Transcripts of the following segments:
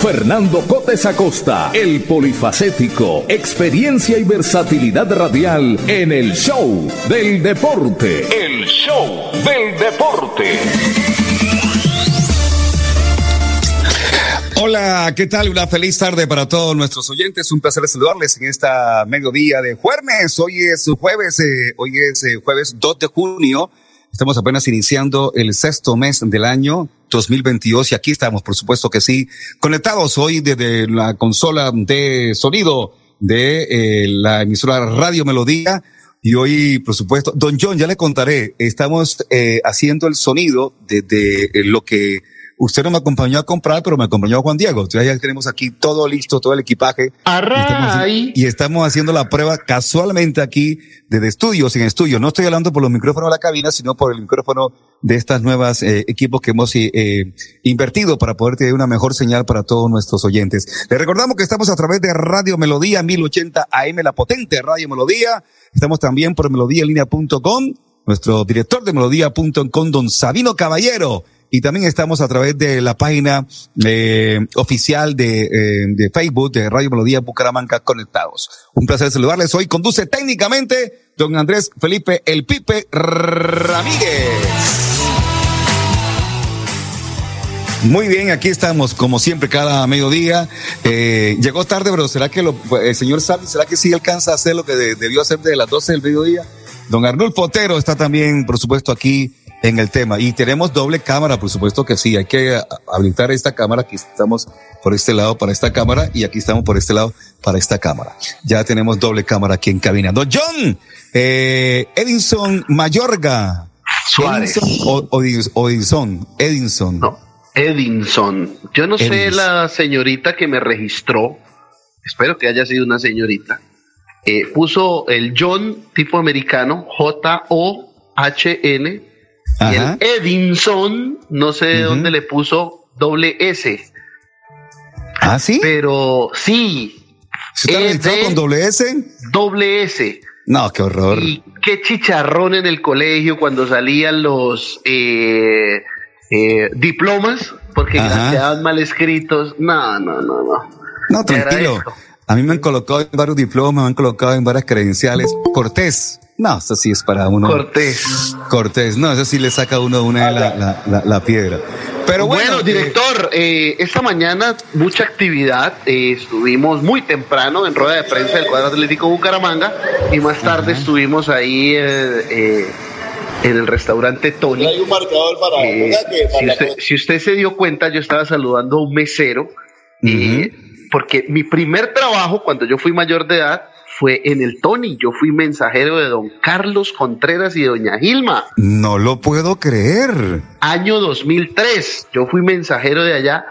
Fernando Cotes Acosta, el polifacético, experiencia y versatilidad radial en el show del deporte. El show del deporte. Hola, ¿qué tal? Una feliz tarde para todos nuestros oyentes. Un placer saludarles en esta mediodía de jueves. Hoy es jueves, eh, hoy es eh, jueves 2 de junio. Estamos apenas iniciando el sexto mes del año 2022 y aquí estamos, por supuesto que sí, conectados hoy desde la consola de sonido de eh, la emisora Radio Melodía. Y hoy, por supuesto, don John, ya le contaré, estamos eh, haciendo el sonido desde de lo que Usted no me acompañó a comprar, pero me acompañó a Juan Diego. Entonces ya tenemos aquí todo listo, todo el equipaje. Y y estamos haciendo la prueba casualmente aquí desde estudios en estudio. No estoy hablando por los micrófonos de la cabina, sino por el micrófono de estas nuevas eh, equipos que hemos eh, invertido para poder tener una mejor señal para todos nuestros oyentes. Les recordamos que estamos a través de Radio Melodía 1080 AM, la potente Radio Melodía. Estamos también por melodíalinea.com. Nuestro director de melodía.com, don Sabino Caballero y también estamos a través de la página eh, oficial de, eh, de, Facebook de Radio Melodía Bucaramanga Conectados. Un placer saludarles. Hoy conduce técnicamente don Andrés Felipe El Pipe Ramírez. Muy bien, aquí estamos, como siempre, cada mediodía. Eh, llegó tarde, pero ¿será que lo, el señor Salvi, será que sí alcanza a hacer lo que debió hacer de las 12 del mediodía? Don Arnulfo Otero está también, por supuesto, aquí en el tema. Y tenemos doble cámara, por supuesto que sí. Hay que habilitar esta cámara. Aquí estamos por este lado para esta cámara y aquí estamos por este lado para esta cámara. Ya tenemos doble cámara aquí en cabina. Don John, eh, Edinson Mayorga. Suárez. Edinson, Edinson. No, Edinson. Yo no sé la señorita que me registró. Espero que haya sido una señorita. Eh, puso el John tipo americano, J-O-H-N, y el Edinson, no sé de dónde le puso doble S. ¿Ah, sí? Pero sí. ¿Se está con doble S? Doble S. No, qué horror. Y qué chicharrón en el colegio cuando salían los eh, eh, diplomas, porque quedaban mal escritos. No, no, no, no. No, tranquilo. A mí me han colocado en varios diplomas, me han colocado en varias credenciales. Cortés. No, eso sí es para uno. Cortés. Cortés. No, eso sí le saca a uno una la, la, la, piedra. Pero bueno, director, eh, esta mañana mucha actividad. Eh, estuvimos muy temprano en rueda de prensa del cuadro atlético Bucaramanga y más tarde estuvimos ahí eh, en el restaurante Tony. Hay un marcador para, si, usted, si, usted, se dio cuenta, yo estaba saludando a un mesero porque mi primer trabajo cuando yo fui mayor de edad fue en el Tony. Yo fui mensajero de don Carlos Contreras y doña Gilma. No lo puedo creer. Año 2003. Yo fui mensajero de allá.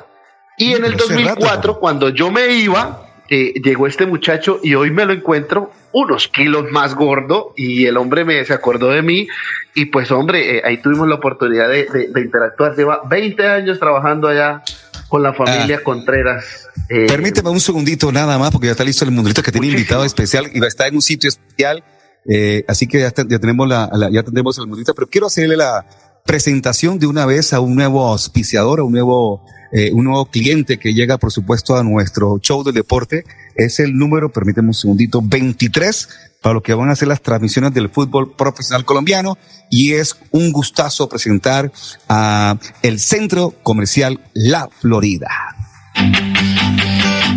Y en el 2004, cuando yo me iba, eh, llegó este muchacho y hoy me lo encuentro unos kilos más gordo y el hombre me se acordó de mí y pues hombre, eh, ahí tuvimos la oportunidad de, de interactuar. Lleva 20 años trabajando allá con la familia ah. Contreras. Eh, Permíteme un segundito nada más, porque ya está listo el mundito que tiene invitado especial y va a estar en un sitio especial. Eh, así que ya, ya tenemos la, ya tendremos el mundito, pero quiero hacerle la presentación de una vez a un nuevo auspiciador, a un nuevo, eh, un nuevo cliente que llega, por supuesto, a nuestro show del deporte. Es el número, permíteme un segundito, 23 para lo que van a ser las transmisiones del fútbol profesional colombiano y es un gustazo presentar a el Centro Comercial La Florida.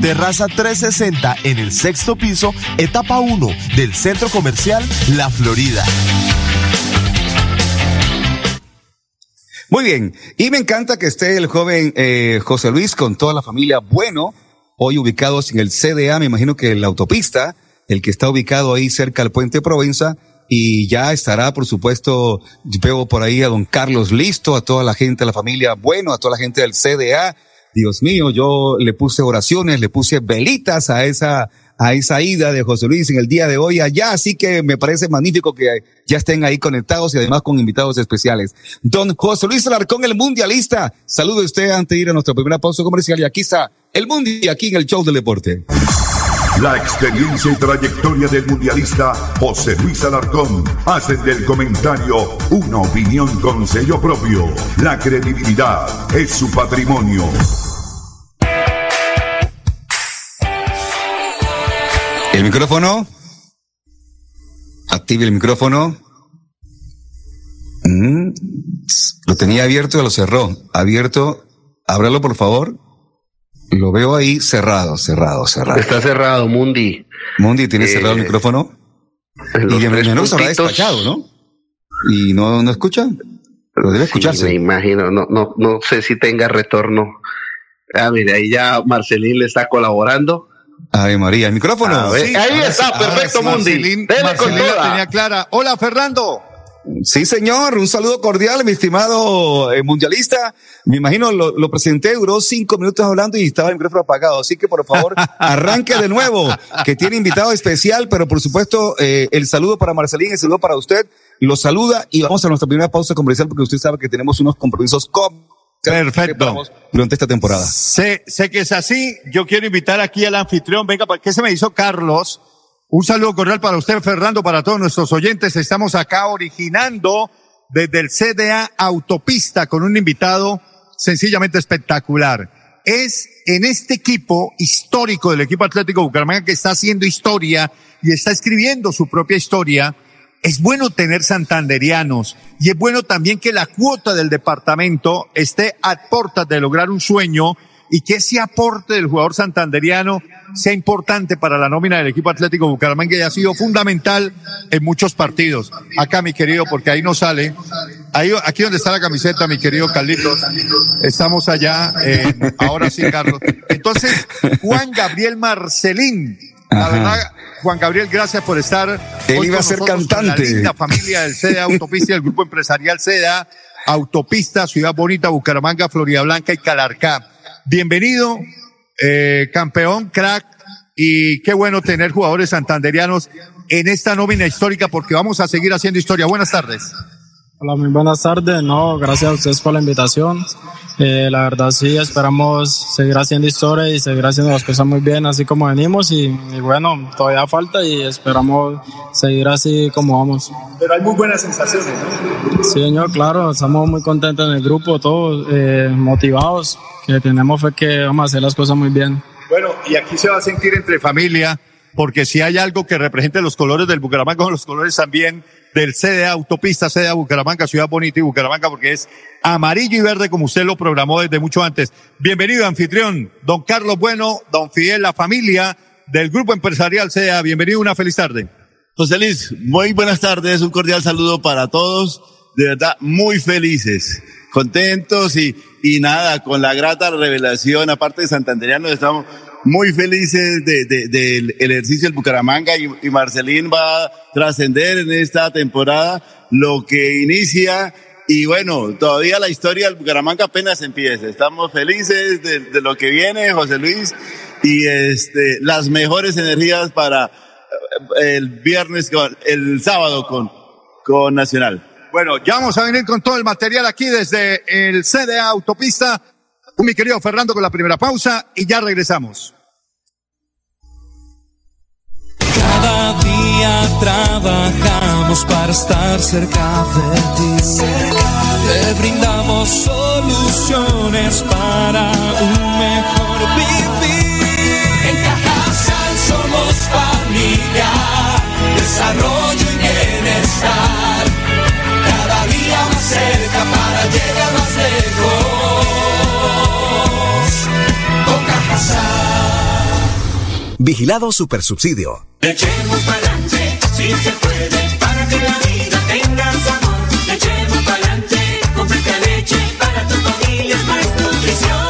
Terraza 360 en el sexto piso, etapa 1 del Centro Comercial La Florida. Muy bien, y me encanta que esté el joven eh, José Luis con toda la familia bueno, hoy ubicados en el CDA, me imagino que la autopista, el que está ubicado ahí cerca del puente Provenza, y ya estará, por supuesto, veo por ahí a don Carlos listo, a toda la gente, a la familia bueno, a toda la gente del CDA. Dios mío, yo le puse oraciones, le puse velitas a esa a esa ida de José Luis en el día de hoy allá, así que me parece magnífico que ya estén ahí conectados y además con invitados especiales. Don José Luis Alarcón, el mundialista, salude usted antes de ir a nuestra primera pausa comercial y aquí está el mundial aquí en el show del deporte. La experiencia y trayectoria del mundialista José Luis Alarcón hacen del comentario una opinión con sello propio. La credibilidad es su patrimonio. El micrófono. Active el micrófono. Mm, lo tenía abierto y lo cerró. Abierto. Ábralo, por favor. Lo veo ahí cerrado, cerrado, cerrado. Está cerrado, Mundi. Mundi, ¿tiene cerrado el eh, micrófono? Y de menos habrá despachado, ¿no? ¿Y no, no escucha? Pero debe escucharse. me imagino, no, no, no sé si tenga retorno. Ah, mire, ahí ya Marcelín le está colaborando. Ay, María, el micrófono. ahí está, perfecto, Mundi. tenía clara. Hola, Fernando. Sí, señor, un saludo cordial, mi estimado eh, mundialista. Me imagino, lo, lo, presenté, duró cinco minutos hablando y estaba el micrófono apagado. Así que, por favor, arranque de nuevo, que tiene invitado especial, pero por supuesto, eh, el saludo para Marcelín, el saludo para usted. Lo saluda y vamos a nuestra primera pausa comercial porque usted sabe que tenemos unos compromisos con Perfecto. Durante esta temporada. Sé, sé que es así. Yo quiero invitar aquí al anfitrión. Venga, ¿qué se me hizo Carlos? Un saludo cordial para usted, Fernando, para todos nuestros oyentes. Estamos acá originando desde el CDA Autopista con un invitado sencillamente espectacular. Es en este equipo histórico del equipo Atlético Bucaramanga que está haciendo historia y está escribiendo su propia historia es bueno tener santanderianos y es bueno también que la cuota del departamento esté a puertas de lograr un sueño y que ese aporte del jugador santanderiano sea importante para la nómina del equipo Atlético Bucaramanga y ha sido fundamental en muchos partidos. Acá, mi querido, porque ahí no sale. Ahí, aquí donde está la camiseta, mi querido Carlitos. Estamos allá, ahora sí, Carlos. Entonces, Juan Gabriel Marcelín. La verdad, Juan Gabriel, gracias por estar. Él iba a ser cantante. La linda familia del CEDA Autopista y el grupo empresarial CEDA Autopista, Ciudad Bonita, Bucaramanga, Florida Blanca y Calarcá. Bienvenido, eh, campeón, crack, y qué bueno tener jugadores santanderianos en esta nómina histórica porque vamos a seguir haciendo historia. Buenas tardes. Hola, muy buenas tardes. No, gracias a ustedes por la invitación. Eh, la verdad sí, esperamos seguir haciendo historia y seguir haciendo las cosas muy bien, así como venimos. Y, bueno, todavía falta y esperamos seguir así como vamos. Pero hay muy buenas sensaciones, ¿no? Sí, señor, claro. Estamos muy contentos en el grupo, todos eh, motivados, que tenemos fe que vamos a hacer las cosas muy bien. Bueno, y aquí se va a sentir entre familia, porque si hay algo que represente los colores del Bucaramanga, los colores también del CDA Autopista, CDA Bucaramanga, Ciudad Bonita y Bucaramanga, porque es amarillo y verde como usted lo programó desde mucho antes. Bienvenido, anfitrión, don Carlos Bueno, don Fidel, la familia del Grupo Empresarial CDA. Bienvenido, una feliz tarde. José Luis, muy buenas tardes, un cordial saludo para todos. De verdad, muy felices, contentos y, y nada, con la grata revelación, aparte de Santanderiano, estamos muy felices del de, de, ejercicio del Bucaramanga y, y Marcelín va a trascender en esta temporada lo que inicia y bueno, todavía la historia del Bucaramanga apenas empieza. Estamos felices de, de, lo que viene, José Luis, y este, las mejores energías para eh, el viernes, el sábado con, con Nacional. Bueno, ya vamos a venir con todo el material aquí desde el CDA Autopista mi querido Fernando con la primera pausa y ya regresamos. Cada día trabajamos para estar cerca de ti. Te brindamos soluciones para un mejor vivir. En Cajasal somos familia, desarrollo y bienestar. Cada día más cerca para llegar más lejos. Vigilado Supersubsidio. Echemos pa'lante, si se puede, para que la vida tenga sabor. Echemos pa'lante, con fresca leche, para tu familia es más nutrición.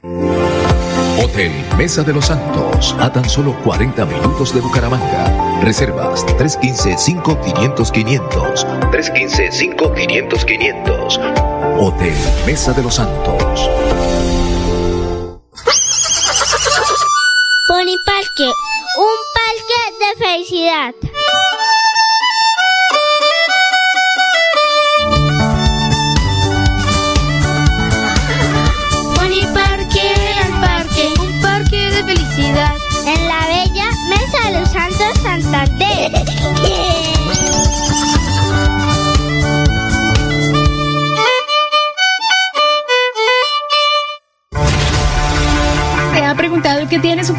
Hotel Mesa de los Santos, a tan solo 40 minutos de Bucaramanga. Reservas 315-5500-500. 315-5500-500. Hotel Mesa de los Santos. Pony Parque, un parque de felicidad.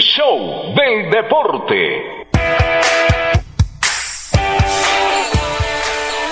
Show del deporte.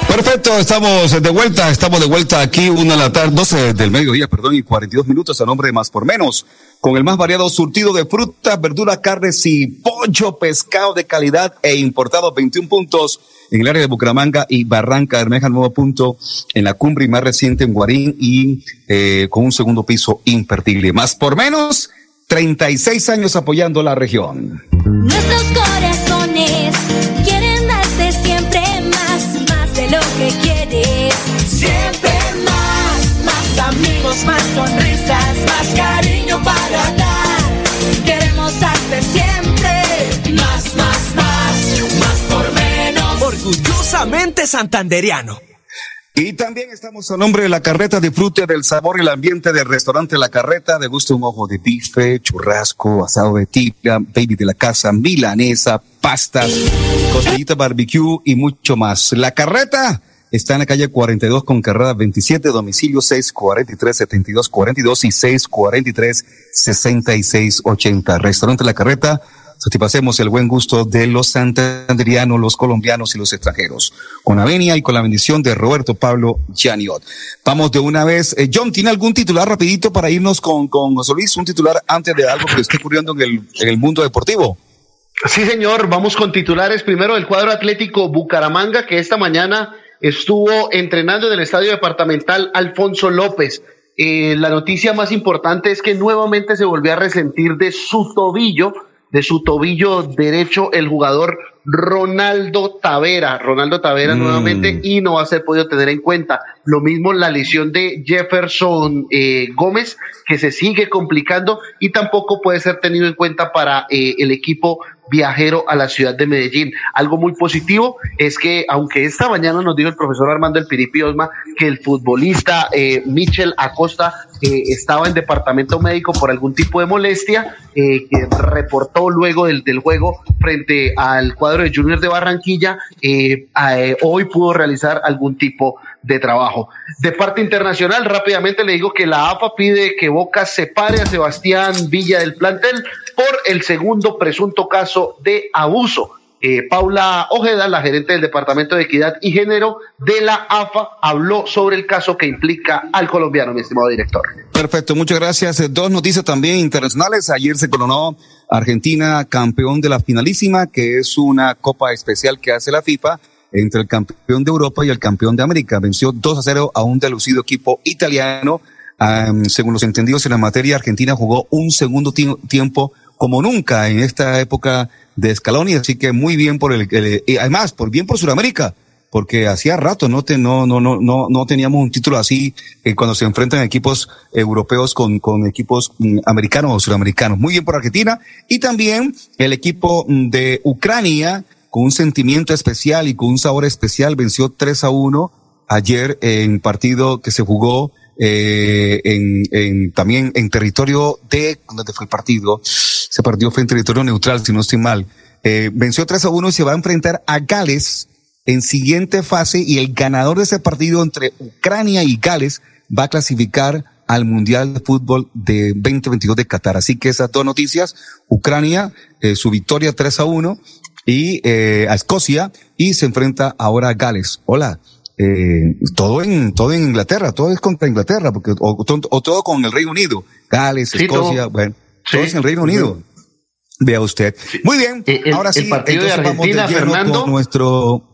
Perfecto, estamos de vuelta, estamos de vuelta aquí, una de la tarde, 12 del mediodía, perdón, y 42 minutos a nombre de Más por Menos, con el más variado surtido de frutas, verduras, carnes y pollo, pescado de calidad e importado, 21 puntos en el área de Bucaramanga y Barranca Bermeja, nuevo punto en la cumbre y más reciente en Guarín y eh, con un segundo piso imperdible. Más por Menos, 36 años apoyando la región. Nuestros corazones quieren darte siempre más, más de lo que quieres. Siempre más, más amigos, más sonrisas, más cariño para dar. Queremos darte siempre más, más, más, más por menos. Orgullosamente santanderiano. Y también estamos a nombre de la carreta, disfrute del sabor y el ambiente del restaurante La Carreta, de gusto un ojo de bife, churrasco, asado de tibia, baby de la casa, milanesa, pastas, costillita barbecue y mucho más. La Carreta está en la calle 42 con carrera 27, domicilio 643-7242 y 643-6680. Restaurante La Carreta, satisfacemos el buen gusto de los santanderianos, los colombianos y los extranjeros. Con la venia y con la bendición de Roberto Pablo Janiot. Vamos de una vez. Eh, John, ¿tiene algún titular rapidito para irnos con, con José Luis? Un titular antes de algo que esté ocurriendo en el, en el mundo deportivo. Sí, señor, vamos con titulares. Primero el cuadro atlético Bucaramanga, que esta mañana estuvo entrenando en el estadio departamental Alfonso López. Eh, la noticia más importante es que nuevamente se volvió a resentir de su tobillo, de su tobillo derecho, el jugador Ronaldo Tavera. Ronaldo Tavera Mm. nuevamente y no va a ser podido tener en cuenta. Lo mismo la lesión de Jefferson eh, Gómez, que se sigue complicando y tampoco puede ser tenido en cuenta para eh, el equipo viajero a la ciudad de Medellín. Algo muy positivo es que, aunque esta mañana nos dijo el profesor Armando El Piripi Osma que el futbolista eh, Michel Acosta eh, estaba en departamento médico por algún tipo de molestia, eh, que reportó luego del, del, juego frente al cuadro de Junior de Barranquilla, hoy pudo realizar algún tipo de trabajo. De parte internacional, rápidamente le digo que la AFA pide que Boca separe a Sebastián Villa del plantel por el segundo presunto caso de abuso. Eh, Paula Ojeda, la gerente del Departamento de Equidad y Género de la AFA, habló sobre el caso que implica al colombiano, mi estimado director. Perfecto, muchas gracias. Eh, Dos noticias también internacionales. Ayer se coronó Argentina campeón de la finalísima, que es una copa especial que hace la FIFA entre el campeón de Europa y el campeón de América. Venció 2 a 0 a un delucido equipo italiano. Según los entendidos en la materia, Argentina jugó un segundo tiempo como nunca en esta época de Scaloni, así que muy bien por el, el y además, por bien por Sudamérica, porque hacía rato no, te, no, no, no, no, no teníamos un título así eh, cuando se enfrentan equipos europeos con, con equipos mm, americanos o sudamericanos. Muy bien por Argentina y también el equipo mm, de Ucrania con un sentimiento especial y con un sabor especial venció 3 a 1 ayer en partido que se jugó eh, en, en, también en territorio de, ¿dónde fue el partido? Se partió fue en territorio neutral, si no estoy mal. Eh, venció 3 a 1 y se va a enfrentar a Gales en siguiente fase y el ganador de ese partido entre Ucrania y Gales va a clasificar al Mundial de Fútbol de 2022 de Qatar. Así que esas dos noticias, Ucrania, eh, su victoria 3 a 1 y eh, a Escocia y se enfrenta ahora a Gales. Hola. Eh, todo en todo en Inglaterra, todo es contra Inglaterra, porque o, o todo con el Reino Unido, Gales, Sí, Escocia, todo. bueno, Sí. todo es en el Reino Unido. Vea usted. Muy bien. Eh, el- ahora sí, el partido de entonces vamos de Argentina, Fernando. con nuestro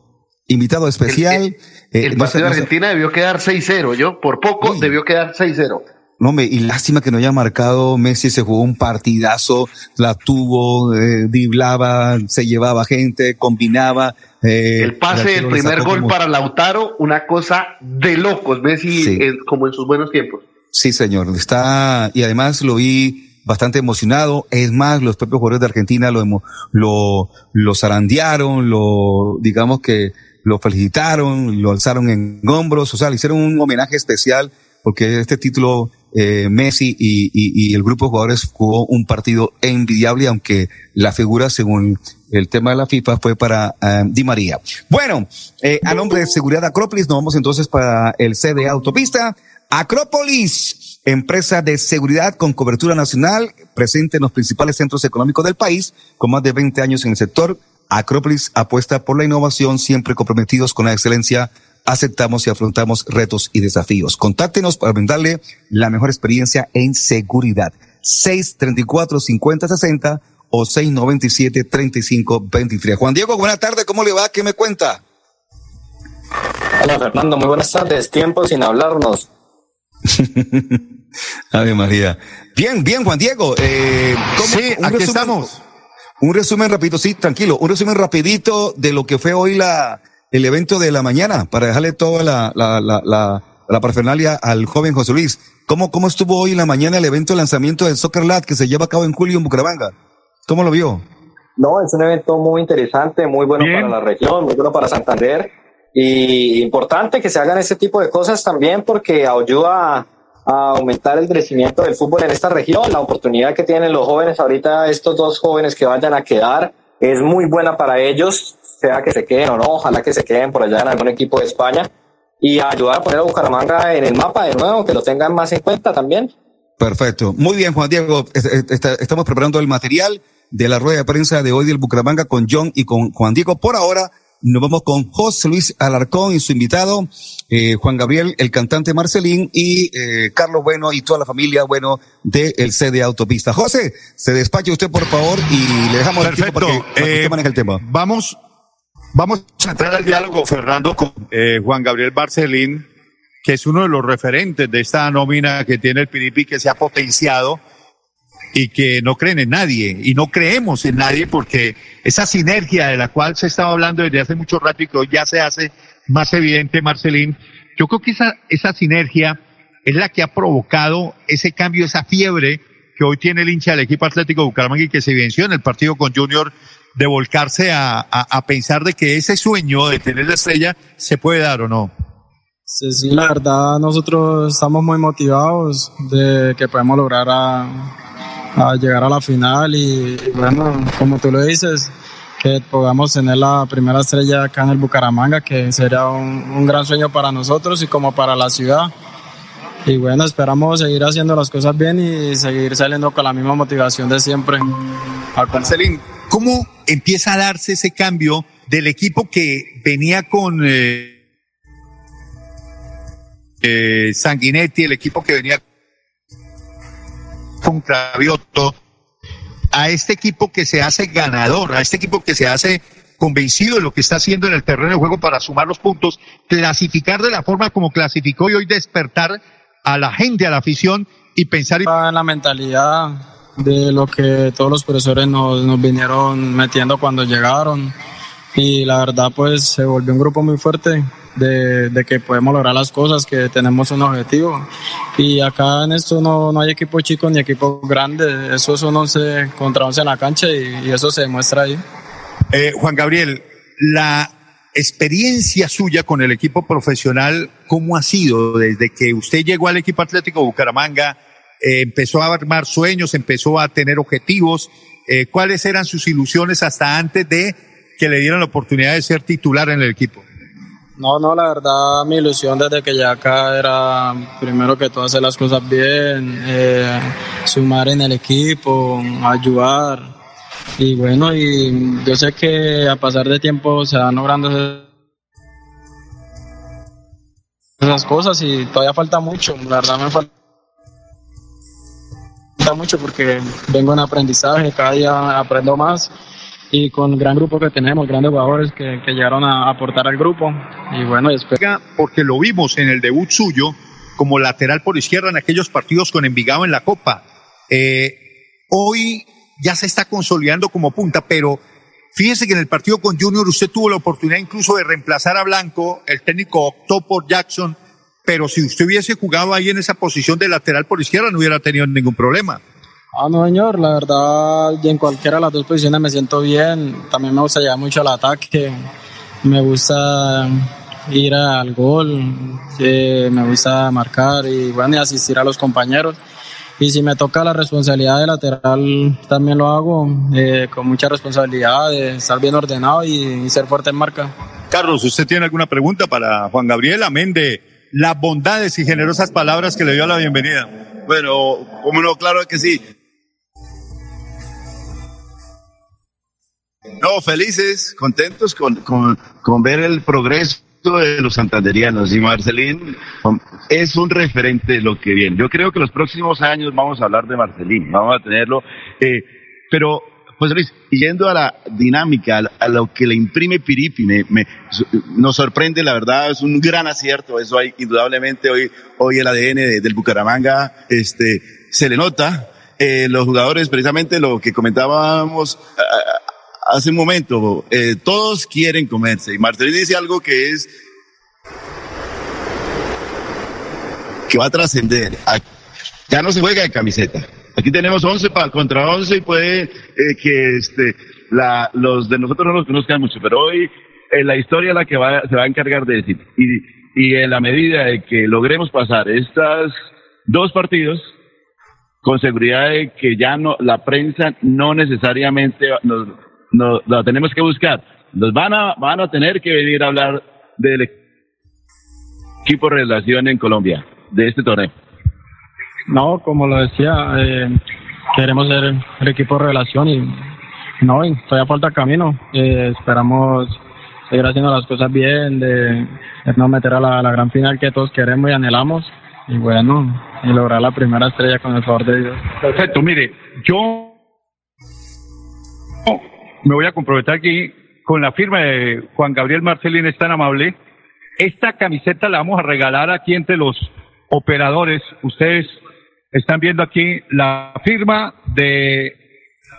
invitado especial. Eh, El no partido de Argentina debió quedar 6-0, yo por poco debió quedar 6-0. No, hombre, y lástima que no haya marcado Messi, se jugó un partidazo, la tuvo, eh, driblaba, se llevaba gente, combinaba. eh, El pase del primer gol como- para Lautaro, una cosa de locos, Messi Sí. eh, como en sus buenos tiempos. Sí, señor, está, y además lo vi bastante emocionado. Es más, los propios jugadores de Argentina lo, lo, lo zarandearon, lo, digamos que lo felicitaron, lo alzaron en hombros, o sea, le hicieron un homenaje especial porque este título, eh, Messi y, y, y el grupo de jugadores jugó un partido envidiable, aunque la figura, según el tema de la FIFA, fue para eh, Di María. Bueno, eh, a nombre de Seguridad Acrópolis, nos vamos entonces para el CDA Autopista. Acrópolis, empresa de seguridad con cobertura nacional, presente en los principales centros económicos del país, con más de 20 años en el sector. Acrópolis apuesta por la innovación, siempre comprometidos con la excelencia. Aceptamos y afrontamos retos y desafíos. Contáctenos para brindarle la mejor experiencia en seguridad. 634-5060 o 697-3523. Juan Diego, buena tarde, ¿cómo le va? ¿Qué me cuenta? Hola Fernando, muy buenas tardes. Tiempo sin hablarnos. Ave María. Bien, bien, Juan Diego. Eh, ¿cómo- Sí, aquí estamos. Un resumen rapidito, sí, tranquilo. Un resumen rapidito de lo que fue hoy la, el evento de la mañana para dejarle toda la, la, la, la, la parafernalia al joven José Luis. ¿Cómo, ¿Cómo estuvo hoy en la mañana el evento de lanzamiento del Soccer Lab que se lleva a cabo en julio en Bucaramanga? ¿Cómo lo vio? No, es un evento muy interesante, muy bueno para la región, muy bueno para Santander y importante que se hagan ese tipo de cosas también porque ayuda a, a aumentar el crecimiento del fútbol en esta región. La oportunidad que tienen los jóvenes ahorita, estos dos jóvenes que vayan a quedar, es muy buena para ellos, sea que se queden o no, ojalá que se queden por allá en algún equipo de España y ayudar a poner a Bucaramanga en el mapa de nuevo, que lo tengan más en cuenta también. Perfecto. Muy bien, Juan Diego. Estamos preparando el material de la rueda de prensa de hoy del Bucaramanga con John y con Juan Diego. Por ahora, nos vamos con José Luis Alarcón y su invitado, eh, Juan Gabriel, el cantante Marcelín y eh, Carlos Bueno y toda la familia Bueno del CD Autopista. José, se despache usted, por favor, y le dejamos el tiempo para que, para que usted maneje el tema. Vamos, vamos a entrar al diálogo, Fernando, con eh, Juan Gabriel Barcelín, que es uno de los referentes de esta nómina que tiene el Piripi, que se ha potenciado y que no creen en nadie y no creemos en nadie porque esa sinergia de la cual se estaba hablando desde hace mucho rato y que hoy ya se hace más evidente, Marcelín, yo creo que esa, esa sinergia es la que ha provocado ese cambio, esa fiebre que hoy tiene el hincha del equipo Atlético Bucaramanga y que se venció en el partido con Junior de volcarse a, a, pensar de que ese sueño de tener la estrella se puede dar o no. Sí, sí, la verdad nosotros estamos muy motivados de que podemos lograr a, a llegar a la final y, y bueno, como tú lo dices, que podamos tener la primera estrella acá en el Bucaramanga, que sería un, un gran sueño para nosotros y como para la ciudad. Y bueno, esperamos seguir haciendo las cosas bien y seguir saliendo con la misma motivación de siempre. Marcelín, ¿cómo empieza a darse ese cambio del equipo que venía con eh, eh, Sanguinetti, el equipo que venía con Cravioto, a este equipo que se hace ganador, a este equipo que se hace convencido de lo que está haciendo en el terreno de juego para sumar los puntos, clasificar de la forma como clasificó y hoy despertar a la gente, a la afición y pensar en la mentalidad de lo que todos los profesores nos, nos vinieron metiendo cuando llegaron y la verdad pues se volvió un grupo muy fuerte de, de, que podemos lograr las cosas, que tenemos un objetivo. Y acá en esto no, no hay equipo chico ni equipo grande, eso es un 11 contra 11 en la cancha y, y eso se demuestra ahí. Eh, Juan Gabriel, la experiencia suya con el equipo profesional, ¿cómo ha sido desde que usted llegó al equipo Atlético Bucaramanga? Eh, empezó a armar sueños, empezó a tener objetivos. Eh, ¿Cuáles eran sus ilusiones hasta antes de que le dieran la oportunidad de ser titular en el equipo? No, no, la verdad mi ilusión desde que ya acá era primero que todo hacer las cosas bien, eh, sumar en el equipo, ayudar. Y bueno, y yo sé que a pasar de tiempo se van logrando esas cosas y todavía falta mucho, la verdad me falta mucho porque vengo en aprendizaje, cada día aprendo más y con el gran grupo que tenemos, grandes jugadores que, que llegaron a aportar al grupo. Y bueno, después... Porque lo vimos en el debut suyo como lateral por izquierda en aquellos partidos con Envigado en la Copa. Eh, hoy ya se está consolidando como punta, pero fíjese que en el partido con Junior usted tuvo la oportunidad incluso de reemplazar a Blanco, el técnico optó por Jackson, pero si usted hubiese jugado ahí en esa posición de lateral por izquierda no hubiera tenido ningún problema. Ah, no, señor, la verdad, en cualquiera de las dos posiciones me siento bien. También me gusta llegar mucho al ataque, me gusta ir al gol, eh, me gusta marcar y bueno, y asistir a los compañeros. Y si me toca la responsabilidad de lateral, también lo hago eh, con mucha responsabilidad de estar bien ordenado y, y ser fuerte en marca. Carlos, ¿usted tiene alguna pregunta para Juan Gabriel? Amén de las bondades y generosas palabras que le dio a la bienvenida. Bueno, como no, claro que sí. No, felices, contentos con, con, con ver el progreso de los santanderianos y Marcelín es un referente de lo que viene. Yo creo que los próximos años vamos a hablar de Marcelín, vamos a tenerlo, eh, pero pues Luis, yendo a la dinámica, a, lo que le imprime Piripi, me, me, nos sorprende, la verdad, es un gran acierto, eso hay indudablemente hoy, hoy el ADN de, del Bucaramanga, este, se le nota, eh, los jugadores, precisamente lo que comentábamos, hace un momento, eh, todos quieren comerse. Y Martelín dice algo que es que va a trascender. Ya no se juega de camiseta. Aquí tenemos 11 para, contra 11 y puede eh, que este, la, los de nosotros no nos conozcan mucho, pero hoy eh, la historia es la que va, se va a encargar de decir. Y, y en la medida de que logremos pasar estas dos partidos, con seguridad de que ya no, la prensa no necesariamente nos, no, lo tenemos que buscar. Nos van a, van a tener que venir a hablar del equipo de relación en Colombia, de este torneo. No, como lo decía, eh, queremos ser el equipo de relación y no, todavía falta camino. Eh, esperamos seguir haciendo las cosas bien, de, de no meter a la, la, gran final que todos queremos y anhelamos. Y bueno, y lograr la primera estrella con el favor de Dios. Perfecto, mire, yo me voy a comprometer aquí con la firma de Juan Gabriel Marcelín, es tan amable. Esta camiseta la vamos a regalar aquí entre los operadores. Ustedes están viendo aquí la firma de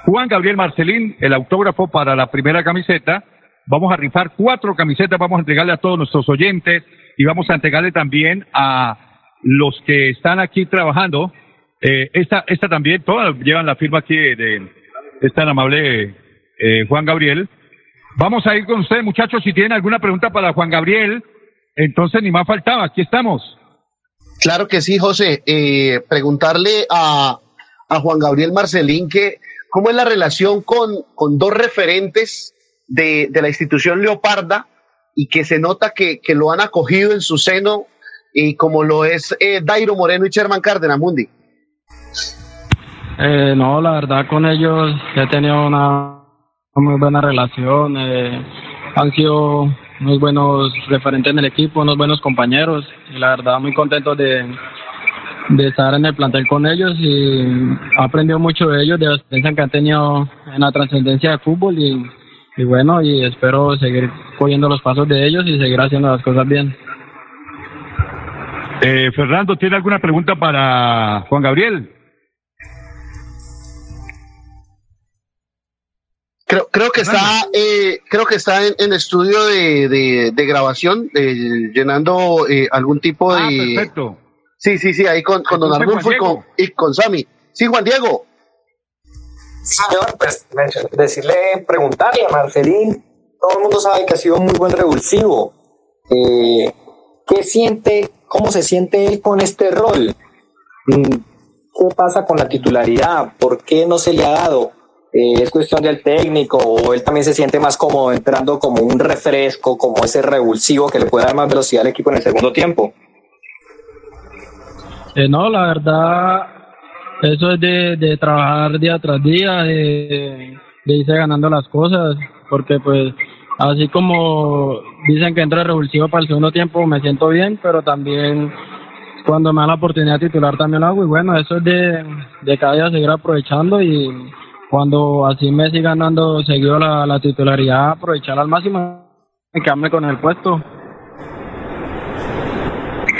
Juan Gabriel Marcelín, el autógrafo para la primera camiseta. Vamos a rifar cuatro camisetas, vamos a entregarle a todos nuestros oyentes y vamos a entregarle también a los que están aquí trabajando. Eh, esta, esta también, todas llevan la firma aquí de, de tan amable eh, Juan Gabriel. Vamos a ir con ustedes, muchachos, si tienen alguna pregunta para Juan Gabriel, entonces ni más faltaba, aquí estamos. Claro que sí, José. Eh, preguntarle a, a Juan Gabriel Marcelín que cómo es la relación con, con dos referentes de, de la institución Leoparda y que se nota que, que lo han acogido en su seno y como lo es eh, Dairo Moreno y Sherman Cárdenas Mundi. Eh, no, la verdad con ellos he tenido una muy buena relación. han sido unos buenos referentes en el equipo, unos buenos compañeros y la verdad muy contento de, de estar en el plantel con ellos y he aprendido mucho de ellos, de la experiencia que han tenido en la trascendencia de fútbol y, y bueno, y espero seguir cogiendo los pasos de ellos y seguir haciendo las cosas bien. Eh, Fernando, ¿tiene alguna pregunta para Juan Gabriel? Creo, creo que está, eh, creo que está en, en estudio de, de, de grabación, eh, llenando eh, algún tipo de. Ah, perfecto. Sí, sí, sí, ahí con, con Don Arnulfo y con, y con Sami. Sí, Juan Diego. Señor, pues decirle, preguntarle a Marcelín, todo el mundo sabe que ha sido un muy buen revulsivo. Eh, ¿Qué siente, cómo se siente él con este rol? Mm, ¿Qué pasa con la titularidad? ¿Por qué no se le ha dado? Eh, ¿Es cuestión del técnico o él también se siente más cómodo entrando como un refresco, como ese revulsivo que le puede dar más velocidad al equipo en el segundo tiempo? Eh, no, la verdad, eso es de, de trabajar día tras día, de, de irse ganando las cosas, porque pues así como dicen que entra revulsivo para el segundo tiempo, me siento bien, pero también cuando me dan la oportunidad de titular también lo hago y bueno, eso es de, de cada día seguir aprovechando y cuando así me sigan dando seguido la, la titularidad, aprovechar al máximo y quedarme con el puesto.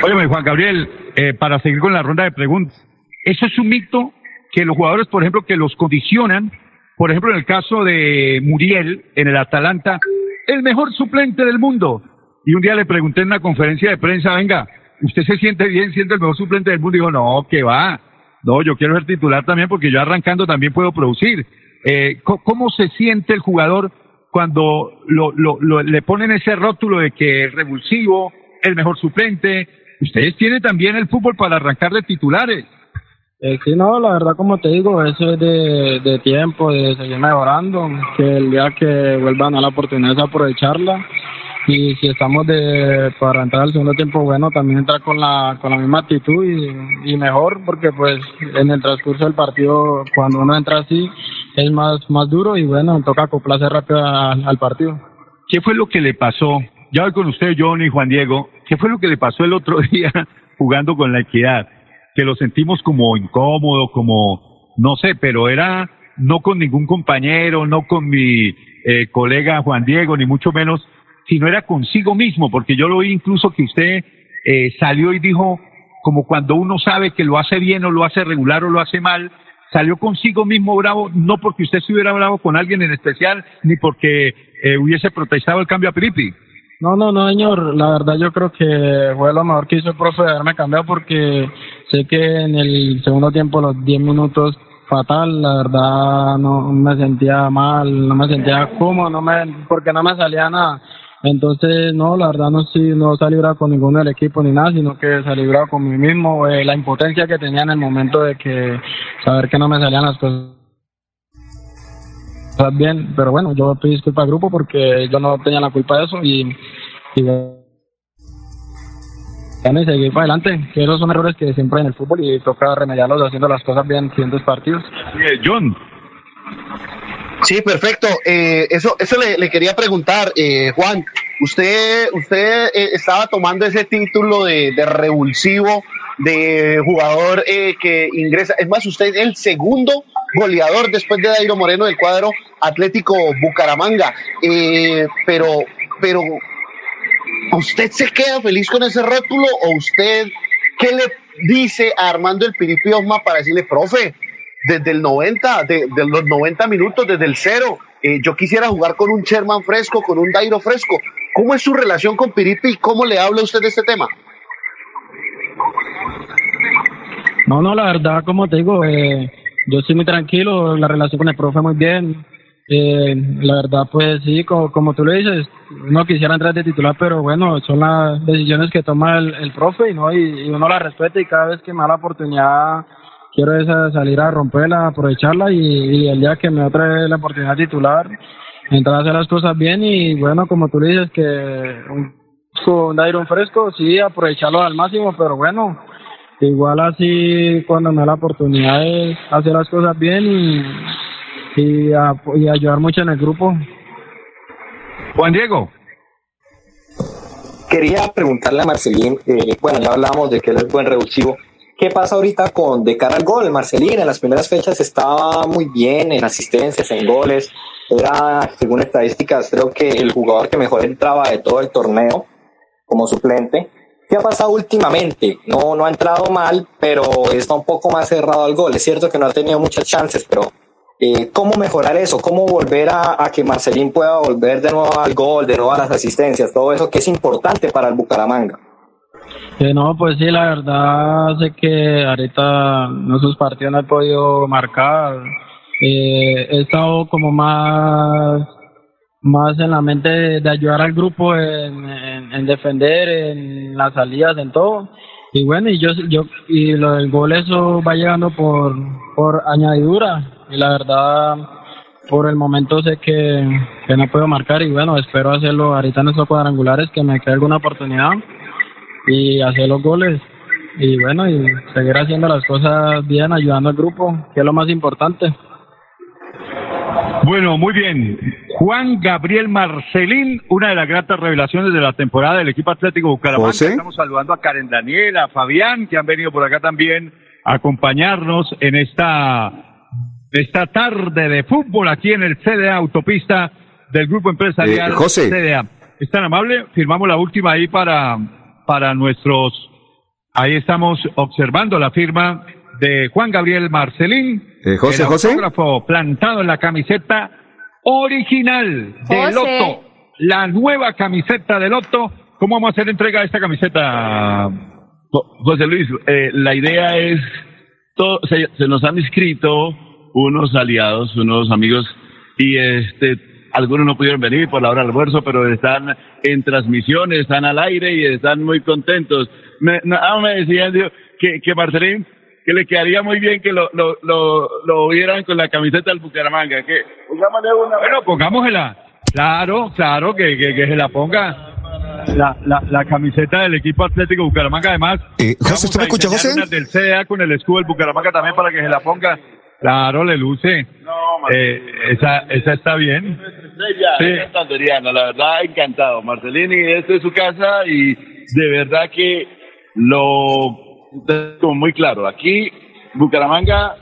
Óyeme, Juan Gabriel, eh, para seguir con la ronda de preguntas, eso es un mito que los jugadores, por ejemplo, que los condicionan, por ejemplo, en el caso de Muriel en el Atalanta, el mejor suplente del mundo. Y un día le pregunté en una conferencia de prensa, venga, ¿usted se siente bien siendo el mejor suplente del mundo? Y dijo, no, que va. No, yo quiero ser titular también porque yo arrancando también puedo producir. Eh, ¿Cómo se siente el jugador cuando lo, lo- lo- le ponen ese rótulo de que es revulsivo, el mejor suplente? Ustedes tienen también el fútbol para arrancar de titulares. Eh, sí, no, la verdad, como te digo, eso es de, de tiempo, de seguir mejorando, que el día que vuelvan a la oportunidad de aprovecharla. Y si estamos de para entrar al segundo tiempo, bueno, también entrar con la, con la misma actitud y, y mejor, porque pues en el transcurso del partido, cuando uno entra así, es más, más duro y bueno, toca acoplarse rápido al, al partido. ¿Qué fue lo que le pasó? Ya con usted, John y Juan Diego. ¿Qué fue lo que le pasó el otro día jugando con la equidad? Que lo sentimos como incómodo, como, no sé, pero era no con ningún compañero, no con mi eh, colega Juan Diego, ni mucho menos, sino era consigo mismo, porque yo lo oí incluso que usted eh, salió y dijo, como cuando uno sabe que lo hace bien o lo hace regular o lo hace mal, salió consigo mismo bravo, no porque usted estuviera bravo con alguien en especial, ni porque eh, hubiese protestado el cambio a Piripi. No, no, no, señor. La verdad yo creo que fue lo mejor que hizo el profe de haberme cambiado porque sé que en el segundo tiempo, los 10 minutos, fatal. La verdad no me sentía mal, no me sentía cómodo, no me, porque no me salía nada. Entonces, no, la verdad no, sí, no salí bravo con ninguno del equipo ni nada, sino que salí bravo con mí mismo. eh, la impotencia que tenía en el momento de que saber que no me salían las cosas bien, pero bueno, yo pido disculpas al grupo porque yo no tenía la culpa de eso y, y y seguir para adelante, que esos son errores que siempre hay en el fútbol y toca remediarlos haciendo las cosas bien en siguientes partidos. John. Sí, perfecto. Eh, eso eso le, quería preguntar, eh, Juan. Usted usted eh, estaba tomando ese título de, de revulsivo, de jugador eh, que ingresa. Es más, usted es el segundo goleador después de Dairo Moreno del cuadro Atlético Bucaramanga. Pero, pero, ¿usted se queda feliz con ese rótulo o usted qué le dice a Armando el Piripi Osma para decirle, profe, desde el 90, de, los 90 minutos, desde el cero, eh, yo quisiera jugar con un Sherman fresco, con un Dairo fresco. ¿Cómo es su relación con Piripi y cómo le habla usted de este tema? No, no, la verdad, como te digo, eh, yo estoy muy tranquilo, la relación con el profe muy bien. Eh, la verdad, pues sí, como, como tú le dices, uno quisiera entrar de titular, pero bueno, son las decisiones que toma el, el profe ¿no? Y, y uno la respeta y cada vez que me da la oportunidad quiero esa, salir a romperla, aprovecharla y, y el día que me trae la oportunidad titular, entrar a hacer las cosas bien y bueno, como tú le dices, que un, un fresco, sí, aprovecharlo al máximo, pero bueno, igual así cuando me da la oportunidad de hacer las cosas bien y, y, a- y ayudar mucho en el grupo. Juan Diego. Quería preguntarle a Marcelín, eh, bueno, ya hablábamos de que él es buen revulsivo. ¿Qué pasa ahorita con de cara al gol? Marcelín en las primeras fechas estaba muy bien en asistencias, en goles. Era, según estadísticas, creo que el jugador que mejor entraba de todo el torneo como suplente. ¿Qué ha pasado últimamente? No, no ha entrado mal, pero está un poco más cerrado al gol. Es cierto que no ha tenido muchas chances, pero eh, ¿cómo mejorar eso? ¿Cómo volver a, a que Marcelín pueda volver de nuevo al gol, de nuevo a las asistencias? Todo eso que es importante para el Bucaramanga. Eh, no, pues sí, la verdad sé que ahorita en esos partidos no he podido marcar. Eh, he estado como más más en la mente de, ayudar al grupo en defender, en las salidas, en todo. Y bueno, y yo, yo y lo del gol eso va llegando por, por añadidura. Y la verdad, por el momento sé que, que no puedo marcar y bueno, espero hacerlo ahorita en estos cuadrangulares, que me quede alguna oportunidad y hacer los goles. Y bueno, y seguir haciendo las cosas bien, ayudando al grupo, que es lo más importante. Bueno, muy bien. Juan Gabriel Marcelín, una de las gratas revelaciones de la temporada del equipo Atlético Bucaramanga. José. Estamos saludando a Karen Daniela, a Fabián, que han venido por acá también a acompañarnos en esta, esta tarde de fútbol aquí en el CDA Autopista del Grupo Empresarial Eh, José. CDA. Es tan amable, firmamos la última ahí para, para nuestros, ahí estamos observando la firma de Juan Gabriel Marcelín. Eh, José, el José. plantado en la camiseta original de José. Loto. La nueva camiseta de Loto. ¿Cómo vamos a hacer entrega de esta camiseta? Jo- José Luis, eh, la idea es, todo, se, se nos han inscrito unos aliados, unos amigos, y este, algunos no pudieron venir por la hora del almuerzo, pero están en transmisión, están al aire y están muy contentos. Me, no, ah, me decían digo, que, que Marcelín, que le quedaría muy bien que lo, lo, lo, lo vieran con la camiseta del Bucaramanga, que pongámosle una. Bueno, pongámosela. Claro, claro, que, que, que se la ponga. La, la, la camiseta del equipo Atlético Bucaramanga, además. Eh, José, ¿usted me escucha, diseñar José? del CDA con el escudo del Bucaramanga también para que se la ponga. Claro, le luce. Eh, esa, esa está bien. Estrella, Sí. la verdad, encantado. Marcelini, esta es su casa y de verdad que lo como muy claro. Aquí, Bucaramanga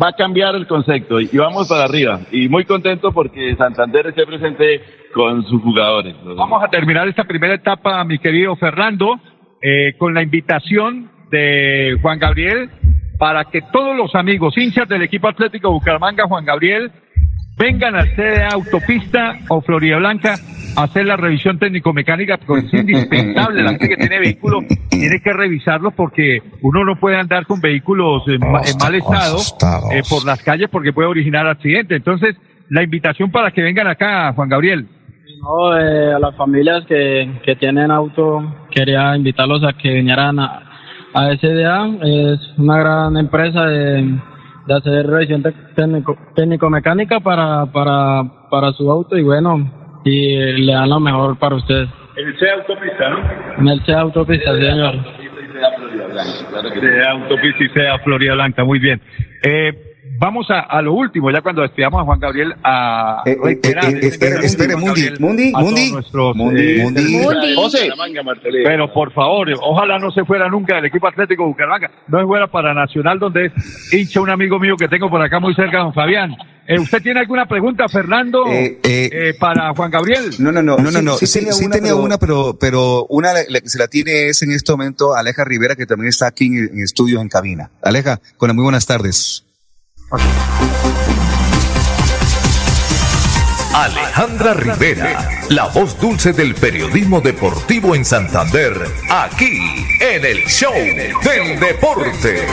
va a cambiar el concepto y vamos para arriba. Y muy contento porque Santander esté presente con sus jugadores. Vamos a terminar esta primera etapa, mi querido Fernando, eh, con la invitación de Juan Gabriel para que todos los amigos hinchas del equipo Atlético Bucaramanga, Juan Gabriel, vengan al CDA Autopista o Florida Blanca a hacer la revisión técnico-mecánica, porque es indispensable. La gente que tiene vehículos tiene que revisarlos porque uno no puede andar con vehículos en, ma- en mal estado eh, por las calles porque puede originar accidentes. Entonces, la invitación para que vengan acá, Juan Gabriel. No, eh, a las familias que, que tienen auto, quería invitarlos a que vinieran a, a SDA. Es una gran empresa de, de hacer revisión técnico-mecánica para, para, para su auto y bueno, y le dan lo mejor para ustedes. El C Autopista, ¿no? En el C Autopista, señor. De Autopista y sea Florida Blanca, muy bien. Eh, vamos a, a lo último, ya cuando despidamos a Juan Gabriel, a Eh, eh, reiterar eh, ese espere, Juan espere, Gabriel, Mundi, a Mundi, Mundi, nuestros, Mundi, eh, Mundi. Mundi. José. Pero por favor, ojalá no se fuera nunca del equipo Atlético Bucaramanga, no se fuera para Nacional, donde es hincha un amigo mío que tengo por acá muy cerca, don Fabián. Eh, ¿Usted tiene alguna pregunta, Fernando, Eh, eh, eh, para Juan Gabriel? No, no, no, no, no, no. Sí, sí sí tenía tenía, una, una, pero, pero una la, la que se la tiene es en este momento Aleja Rivera, que también está aquí en, en estudios en cabina. Aleja, con la muy buenas tardes. Alejandra Rivera, la voz dulce del periodismo deportivo en Santander, aquí en el Show del Deporte.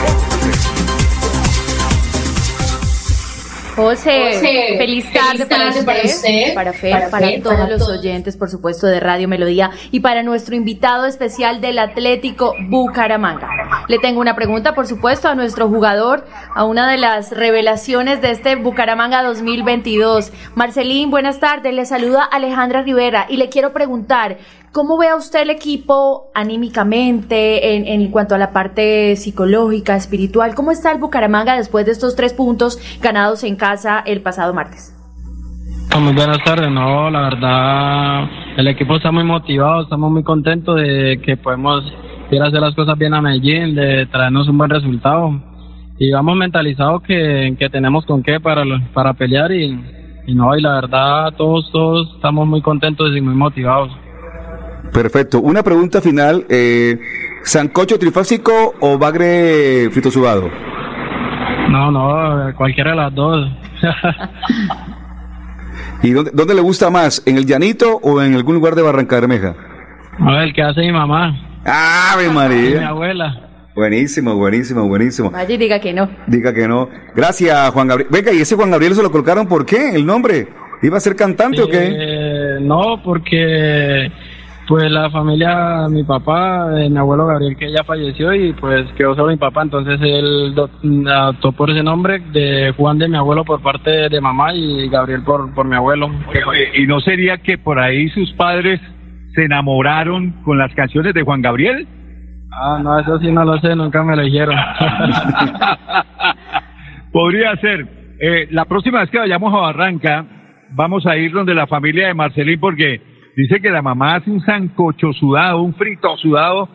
José, José, feliz feliz tarde, para, usted, para usted, para Fer, para para, Fer, todos para los todos. oyentes, por supuesto, de Radio Melodía y para nuestro invitado especial del Atlético Bucaramanga. Le tengo una pregunta, por supuesto, a nuestro jugador, a una de las revelaciones de este Bucaramanga 2022. Marcelín, buenas tardes. Le saluda Alejandra Rivera y le quiero preguntar, ¿cómo ve usted el equipo anímicamente en, en cuanto a la parte psicológica, espiritual? ¿Cómo está el Bucaramanga después de estos tres puntos ganados en casa el pasado martes? Ah, Muy buenas tardes, no, la verdad, el equipo está muy motivado, estamos muy contentos de que podemos ir a hacer las cosas bien a Medellín, de traernos un buen resultado. Y vamos mentalizados que, que tenemos con qué para, para pelear y, y no, y la verdad, todos, todos estamos muy contentos y muy motivados. Perfecto. Una pregunta final. Eh, ¿Sancocho trifásico o bagre frito sudado? No, no, cualquiera de las dos. ¿Y dónde, dónde le gusta más? ¿En el Llanito o en algún lugar de Barranca Bermeja? A ver, ¿qué hace mi mamá? ¡Ave Y mi María! abuela. Buenísimo, buenísimo, buenísimo. Y diga que no. Diga que no. Gracias, Juan Gabriel. Venga, ¿y ese Juan Gabriel se lo colocaron por qué? ¿El nombre? ¿Iba a ser cantante o qué? Eh, no, porque pues la familia, mi papá, eh, mi abuelo Gabriel que ya falleció y pues quedó solo mi papá, entonces él do- adoptó por ese nombre de Juan de mi abuelo por parte de mamá y Gabriel por, por mi abuelo. ¿Y no sería que por ahí sus padres se enamoraron con las canciones de Juan Gabriel? Ah, no, eso sí no lo sé, nunca me lo dijeron. Podría ser. Eh, la próxima vez que vayamos a Barranca, vamos a ir donde la familia de Marcelín porque dice que la mamá hace un sancocho sudado, un frito sudado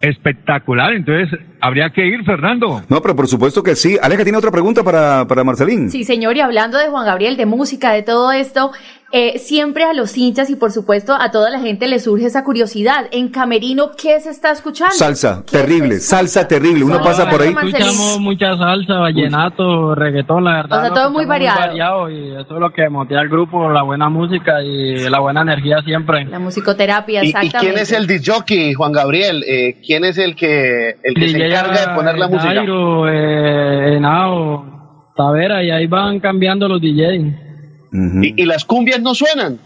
espectacular. Entonces, habría que ir, Fernando. No, pero por supuesto que sí. Aleja tiene otra pregunta para, para Marcelín. Sí, señor, y hablando de Juan Gabriel, de música, de todo esto, eh, siempre a los hinchas y por supuesto a toda la gente le surge esa curiosidad. En Camerino, ¿qué se está escuchando? Salsa, terrible, salsa terrible. Uno Solo pasa por ahí. Escuchamos mucha salsa, vallenato, reggaetón, la verdad. O sea, todo muy escuchamos variado. y eso es lo que motiva al grupo, la buena música y la buena energía siempre. La musicoterapia, ¿Y, y exactamente. quién es el disjockey, Juan Gabriel? Eh, ¿Quién es el que, el que se DJ encarga de poner la música? Jairo, eh, Henao, Tavera, y ahí van cambiando los DJs. ¿Y, y las cumbias no suenan?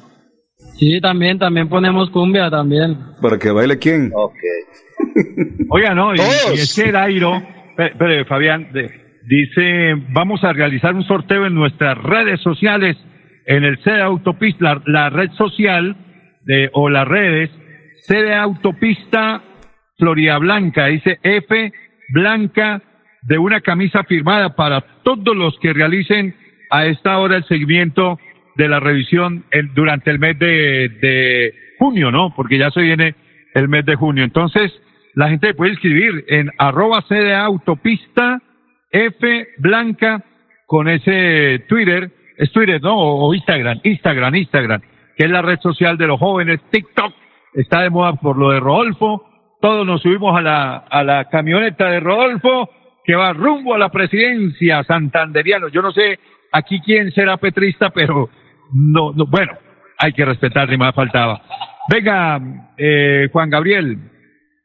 Sí, también, también ponemos cumbia también. ¿Para que baile quién? Oiga, no, y, y es que Dairo, espere, Fabián, de- dice, vamos a realizar un sorteo en nuestras redes sociales, en el CDA Autopista, la, la red social de, o las redes, CDA Autopista Florida Blanca, dice F Blanca de una camisa firmada para todos los que realicen a esta hora el seguimiento de la revisión en- durante el mes de, de junio, ¿no? Porque ya se viene el mes de junio. Entonces, la gente puede escribir en arroba CDA autopista F Blanca con ese Twitter, es Twitter, ¿no? O, Instagram, Instagram, Instagram, que es la red social de los jóvenes, TikTok, está de moda por lo de Rodolfo, todos nos subimos a la, a la camioneta de Rodolfo, que va rumbo a la presidencia santanderiano. Yo no sé aquí quién será petrista, pero no, no bueno, hay que respetar, ni más faltaba. Venga, eh, Juan Gabriel,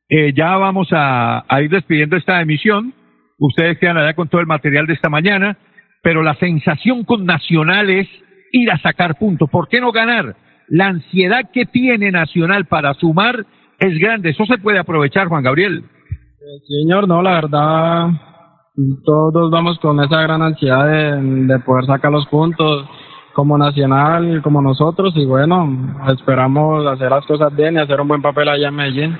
eh, ya vamos a, a ir despidiendo esta emisión. Ustedes quedan allá con todo el material de esta mañana, pero la sensación con Nacional es ir a sacar puntos. ¿Por qué no ganar? La ansiedad que tiene Nacional para sumar es grande. Eso se puede aprovechar, Juan Gabriel. Señor, no, la verdad, todos vamos con esa gran ansiedad de, de poder sacar los puntos como nacional, como nosotros, y bueno, esperamos hacer las cosas bien y hacer un buen papel allá en Medellín.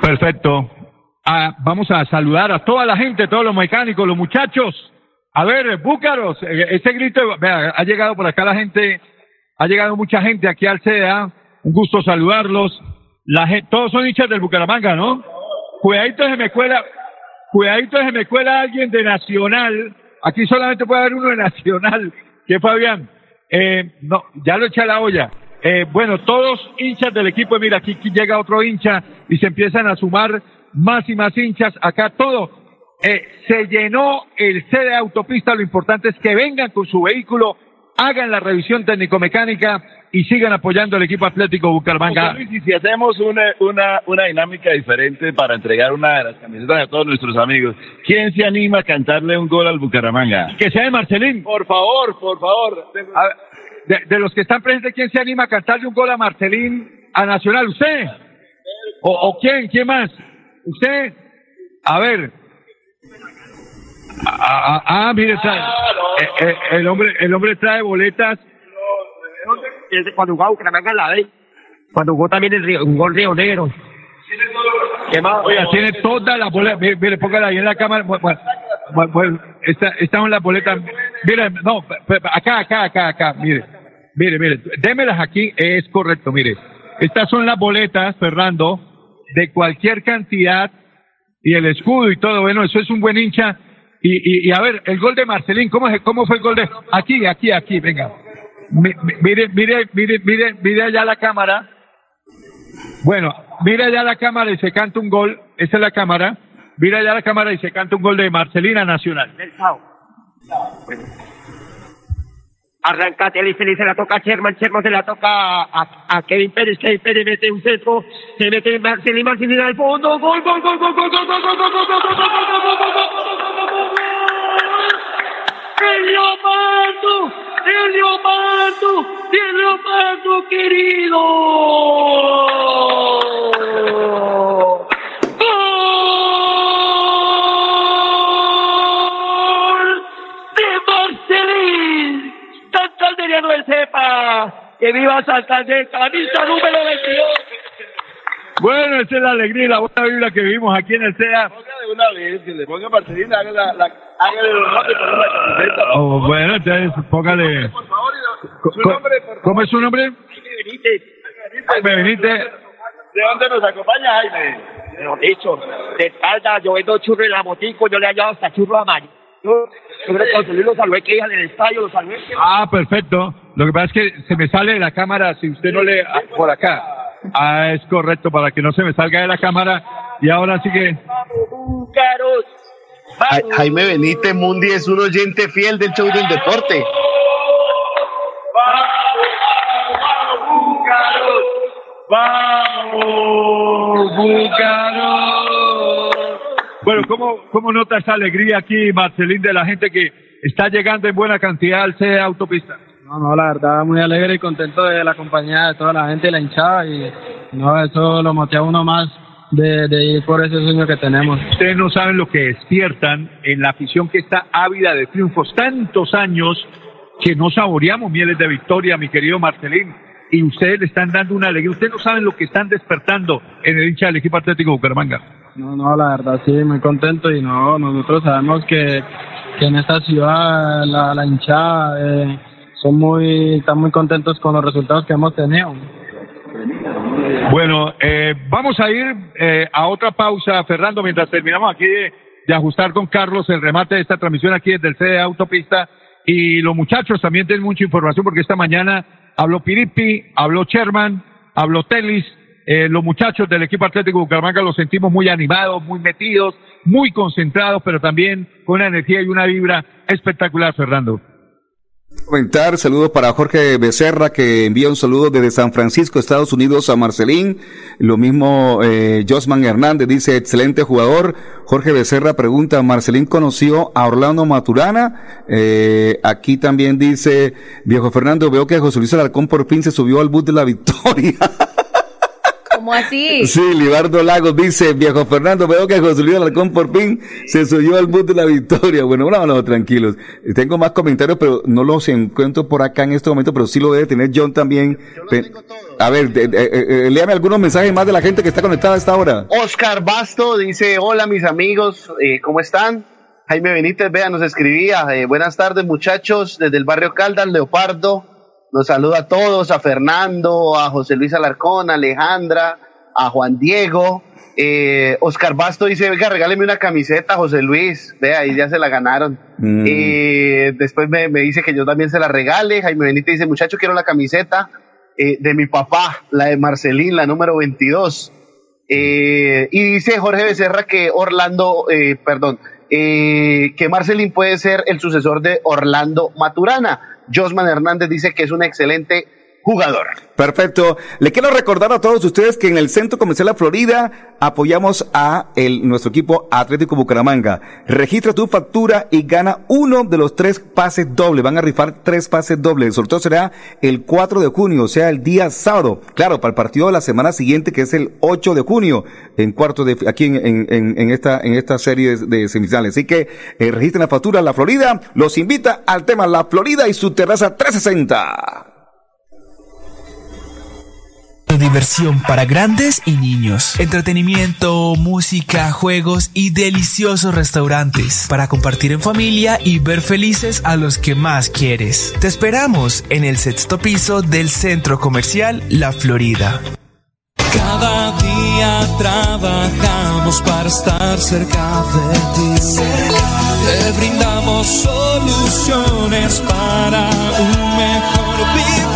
Perfecto. Ah, vamos a saludar a toda la gente, todos los mecánicos, los muchachos. A ver, búcaros, ese grito, vea, ha llegado por acá la gente, ha llegado mucha gente aquí al CDA. Un gusto saludarlos. La gente, todos son hinchas del Bucaramanga, ¿no? Cuidadito se me cuela, cuidadito se me cuela alguien de Nacional. Aquí solamente puede haber uno de Nacional, que Fabián. Eh, no, ya lo eché a la olla. Eh, bueno, todos hinchas del equipo, mira, aquí, llega otro hincha y se empiezan a sumar más y más hinchas. Acá todo eh, se llenó el C de autopista. Lo importante es que vengan con su vehículo hagan la revisión técnico-mecánica y sigan apoyando al equipo Atlético Bucaramanga. Luis, y si hacemos una, una, una dinámica diferente para entregar una de las camisetas a todos nuestros amigos, ¿quién se anima a cantarle un gol al Bucaramanga? Que sea de Marcelín. Por favor, por favor. De, de los que están presentes, ¿quién se anima a cantarle un gol a Marcelín a Nacional? ¿Usted? ¿O, o quién? ¿Quién más? ¿Usted? A ver. Ah, ah, ah, mire, trae- eh, eh, el hombre, el hombre trae boletas. Cuando jugaba Bucaramanga en la B. Cuando jugó también el Río, un gol Río Negro. ¿Qué más? Oiga, tiene todas las boletas. Mire, mire, póngala ahí en la cámara. Bueno, bueno, esta- están las boletas. Mire, no, acá, acá, acá, acá. Mire, mire, mire. Démelas aquí. Es correcto, mire. Estas son las boletas, Fernando, de cualquier cantidad y el escudo y todo. Bueno, eso es un buen hincha. Y, y, a ver, el gol de Marcelín, ¿cómo, es- ¿cómo fue el gol de...? Aquí, aquí, aquí, venga. Mi- mi- Mire, mire, mire, mire, mire allá la cámara. Bueno, mira allá la cámara y se canta un gol. Esa es la cámara. Mira allá la cámara y se canta un gol de Marcelina Nacional. Del infeliz se la toca a Sherman, Sherman se la toca a, Kevin Pérez, Kevin Pérez mete un centro, se mete Marcelín, Marcelín al fondo, gol, gol, gol, gol, gol, gol, gol, gol, gol, gol, gol, gol, gol, gol, gol, gol, gol, ¡El Leopardo! ¡El Leopardo! ¡El Leopardo querido! ¡Gol de Marcelín! ¡Santanderiano del Cepa! ¡Que viva Santander! ¡Camisa número 22! Bueno, esa es la alegría y la buena vibra que vivimos aquí en el CEA. de una vez, que le ponga Marcelina, haga la, la, hágale el honor de poner la camiseta. Oh, bueno, entonces póngale. Su nombre, por ¿Cómo es su nombre? Benítez. Jaime Benítez. ¿De dónde nos acompaña, Jaime? Mejor dicho, de espalda, yo vendo churro en la motico, yo le he hallado hasta churro amarillo. Yo, yo creo que José Luis lo salvé que en el estadio, lo salvé. Ah, perfecto. Lo que pasa es que se me sale de la cámara si usted no le... ah, por acá. Ah, es correcto, para que no se me salga de la cámara. Y ahora sí que... Búcaros. Ja- Jaime Benítez Mundi es un oyente fiel del show del deporte. ¡Vamos, Búcaros! Bueno, ¿cómo, ¿cómo nota esa alegría aquí, Marcelín, de la gente que está llegando en buena cantidad al CEA Autopista? No, no, la verdad, muy alegre y contento de la compañía de toda la gente y la hinchada y no, eso lo motiva uno más de, de ir por ese sueño que tenemos. Ustedes no saben lo que despiertan en la afición que está ávida de triunfos tantos años que no saboreamos mieles de victoria, mi querido Marcelín, y ustedes le están dando una alegría. Ustedes no saben lo que están despertando en el hincha del equipo Atlético Bucaramanga. No, no, la verdad, sí, muy contento y no, nosotros sabemos que, que en esta ciudad la, la hinchada eh, son muy, están muy contentos con los resultados que hemos tenido. Bueno, eh, vamos a ir eh, a otra pausa, Fernando, mientras terminamos aquí de, ajustar con Carlos el remate de esta transmisión aquí desde el CDA Autopista. Y los muchachos también tienen mucha información porque esta mañana habló Piripi, habló Sherman, habló Telis. Eh, los muchachos del equipo Atlético Bucaramanga los sentimos muy animados, muy metidos, muy concentrados, pero también con una energía y una vibra espectacular, Fernando. Comentar, saludos para Jorge Becerra que envía un saludo desde San Francisco, Estados Unidos a Marcelín. Lo mismo eh, Josman Hernández dice, excelente jugador. Jorge Becerra pregunta, ¿Marcelín conoció a Orlando Maturana? Eh, aquí también dice, viejo Fernando, veo que José Luis Alarcón por fin se subió al bus de la victoria. ¿Cómo así? Sí, Libardo Lagos dice, viejo Fernando, veo que José Luis Alarcón por fin se subió al bus de la victoria. Bueno, no, no, tranquilos. Tengo más comentarios, pero no los encuentro por acá en este momento, pero sí lo debe tener John también. A ver, de- de- eh, eh, léame algunos mensajes más de la gente que está conectada a esta hora. Oscar Basto dice, hola mis amigos, eh, ¿cómo están? Jaime Benítez, vea, nos escribía, eh, buenas tardes muchachos, desde el barrio Caldas, Leopardo, nos saluda a todos, a Fernando, a José Luis Alarcón, a Alejandra, a Juan Diego. Eh, Oscar Basto dice, venga, regáleme una camiseta, José Luis, vea, ahí ya se la ganaron. Mm. Eh, después me, me dice que yo también se la regale, Jaime Benítez dice, muchacho, quiero la camiseta eh, de mi papá, la de Marcelín, la número 22. Eh, y dice Jorge Becerra que Orlando, eh, perdón, eh, que Marcelín puede ser el sucesor de Orlando Maturana. Josman Hernández dice que es un excelente jugador. Perfecto. Le quiero recordar a todos ustedes que en el Centro Comercial La Florida apoyamos a el, nuestro equipo Atlético Bucaramanga. Registra tu factura y gana uno de los tres pases dobles. Van a rifar tres pases dobles. El sorteo será el 4 de junio, o sea, el día sábado. Claro, para el partido de la semana siguiente, que es el 8 de junio, en cuarto de, aquí en, en, en esta, en esta serie de, de semifinales. Así que eh, registren la factura La Florida. Los invita al tema La Florida y su terraza 360. Diversión para grandes y niños. Entretenimiento, música, juegos y deliciosos restaurantes para compartir en familia y ver felices a los que más quieres. Te esperamos en el sexto piso del Centro Comercial La Florida. Cada día trabajamos para estar cerca de ti. Te brindamos soluciones para un mejor vivir.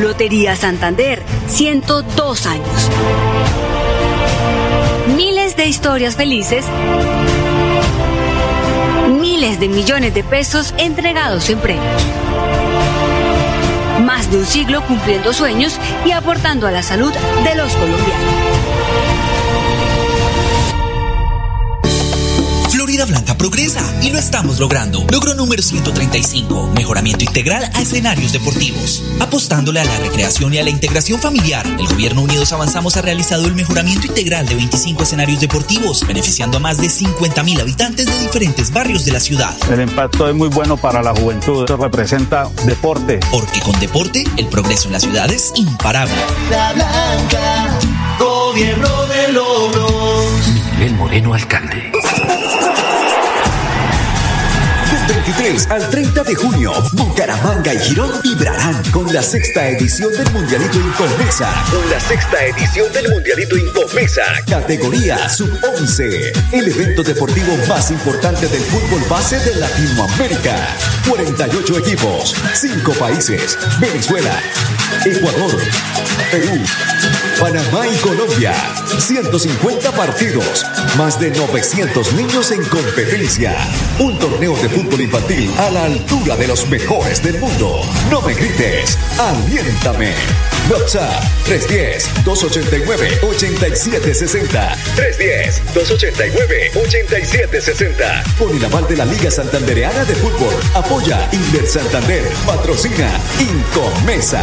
Lotería Santander, 102 años. Miles de historias felices. Miles de millones de pesos entregados en premios. Más de un siglo cumpliendo sueños y aportando a la salud de los colombianos. Florida Blanca progresa y lo estamos logrando. Logro número 135, mejoramiento integral a escenarios deportivos. Apostándole a la recreación y a la integración familiar, el Gobierno Unidos Avanzamos ha realizado el mejoramiento integral de 25 escenarios deportivos, beneficiando a más de 50 mil habitantes de diferentes barrios de la ciudad. El impacto es muy bueno para la juventud, Esto representa deporte. Porque con deporte, el progreso en la ciudad es imparable. La Blanca, gobierno de logros. Miguel Moreno, alcalde. Del 23 al 30 de junio, Bucaramanga y Girón vibrarán con la sexta edición del Mundialito Incomesa. Con la sexta edición del Mundialito Incomesa. Categoría Sub-11. El evento deportivo más importante del fútbol base de Latinoamérica. 48 equipos, 5 países. Venezuela, Ecuador, Perú, Panamá y Colombia. 150 partidos. Más de 900 niños en competencia. Un torneo de fútbol infantil a la altura de los mejores del mundo. No me grites, aliéntame. WhatsApp 310-289-8760. 310-289-8760. Con el aval de la Liga Santandereana de Fútbol. Apoya Inver Santander. Patrocina Incomesa.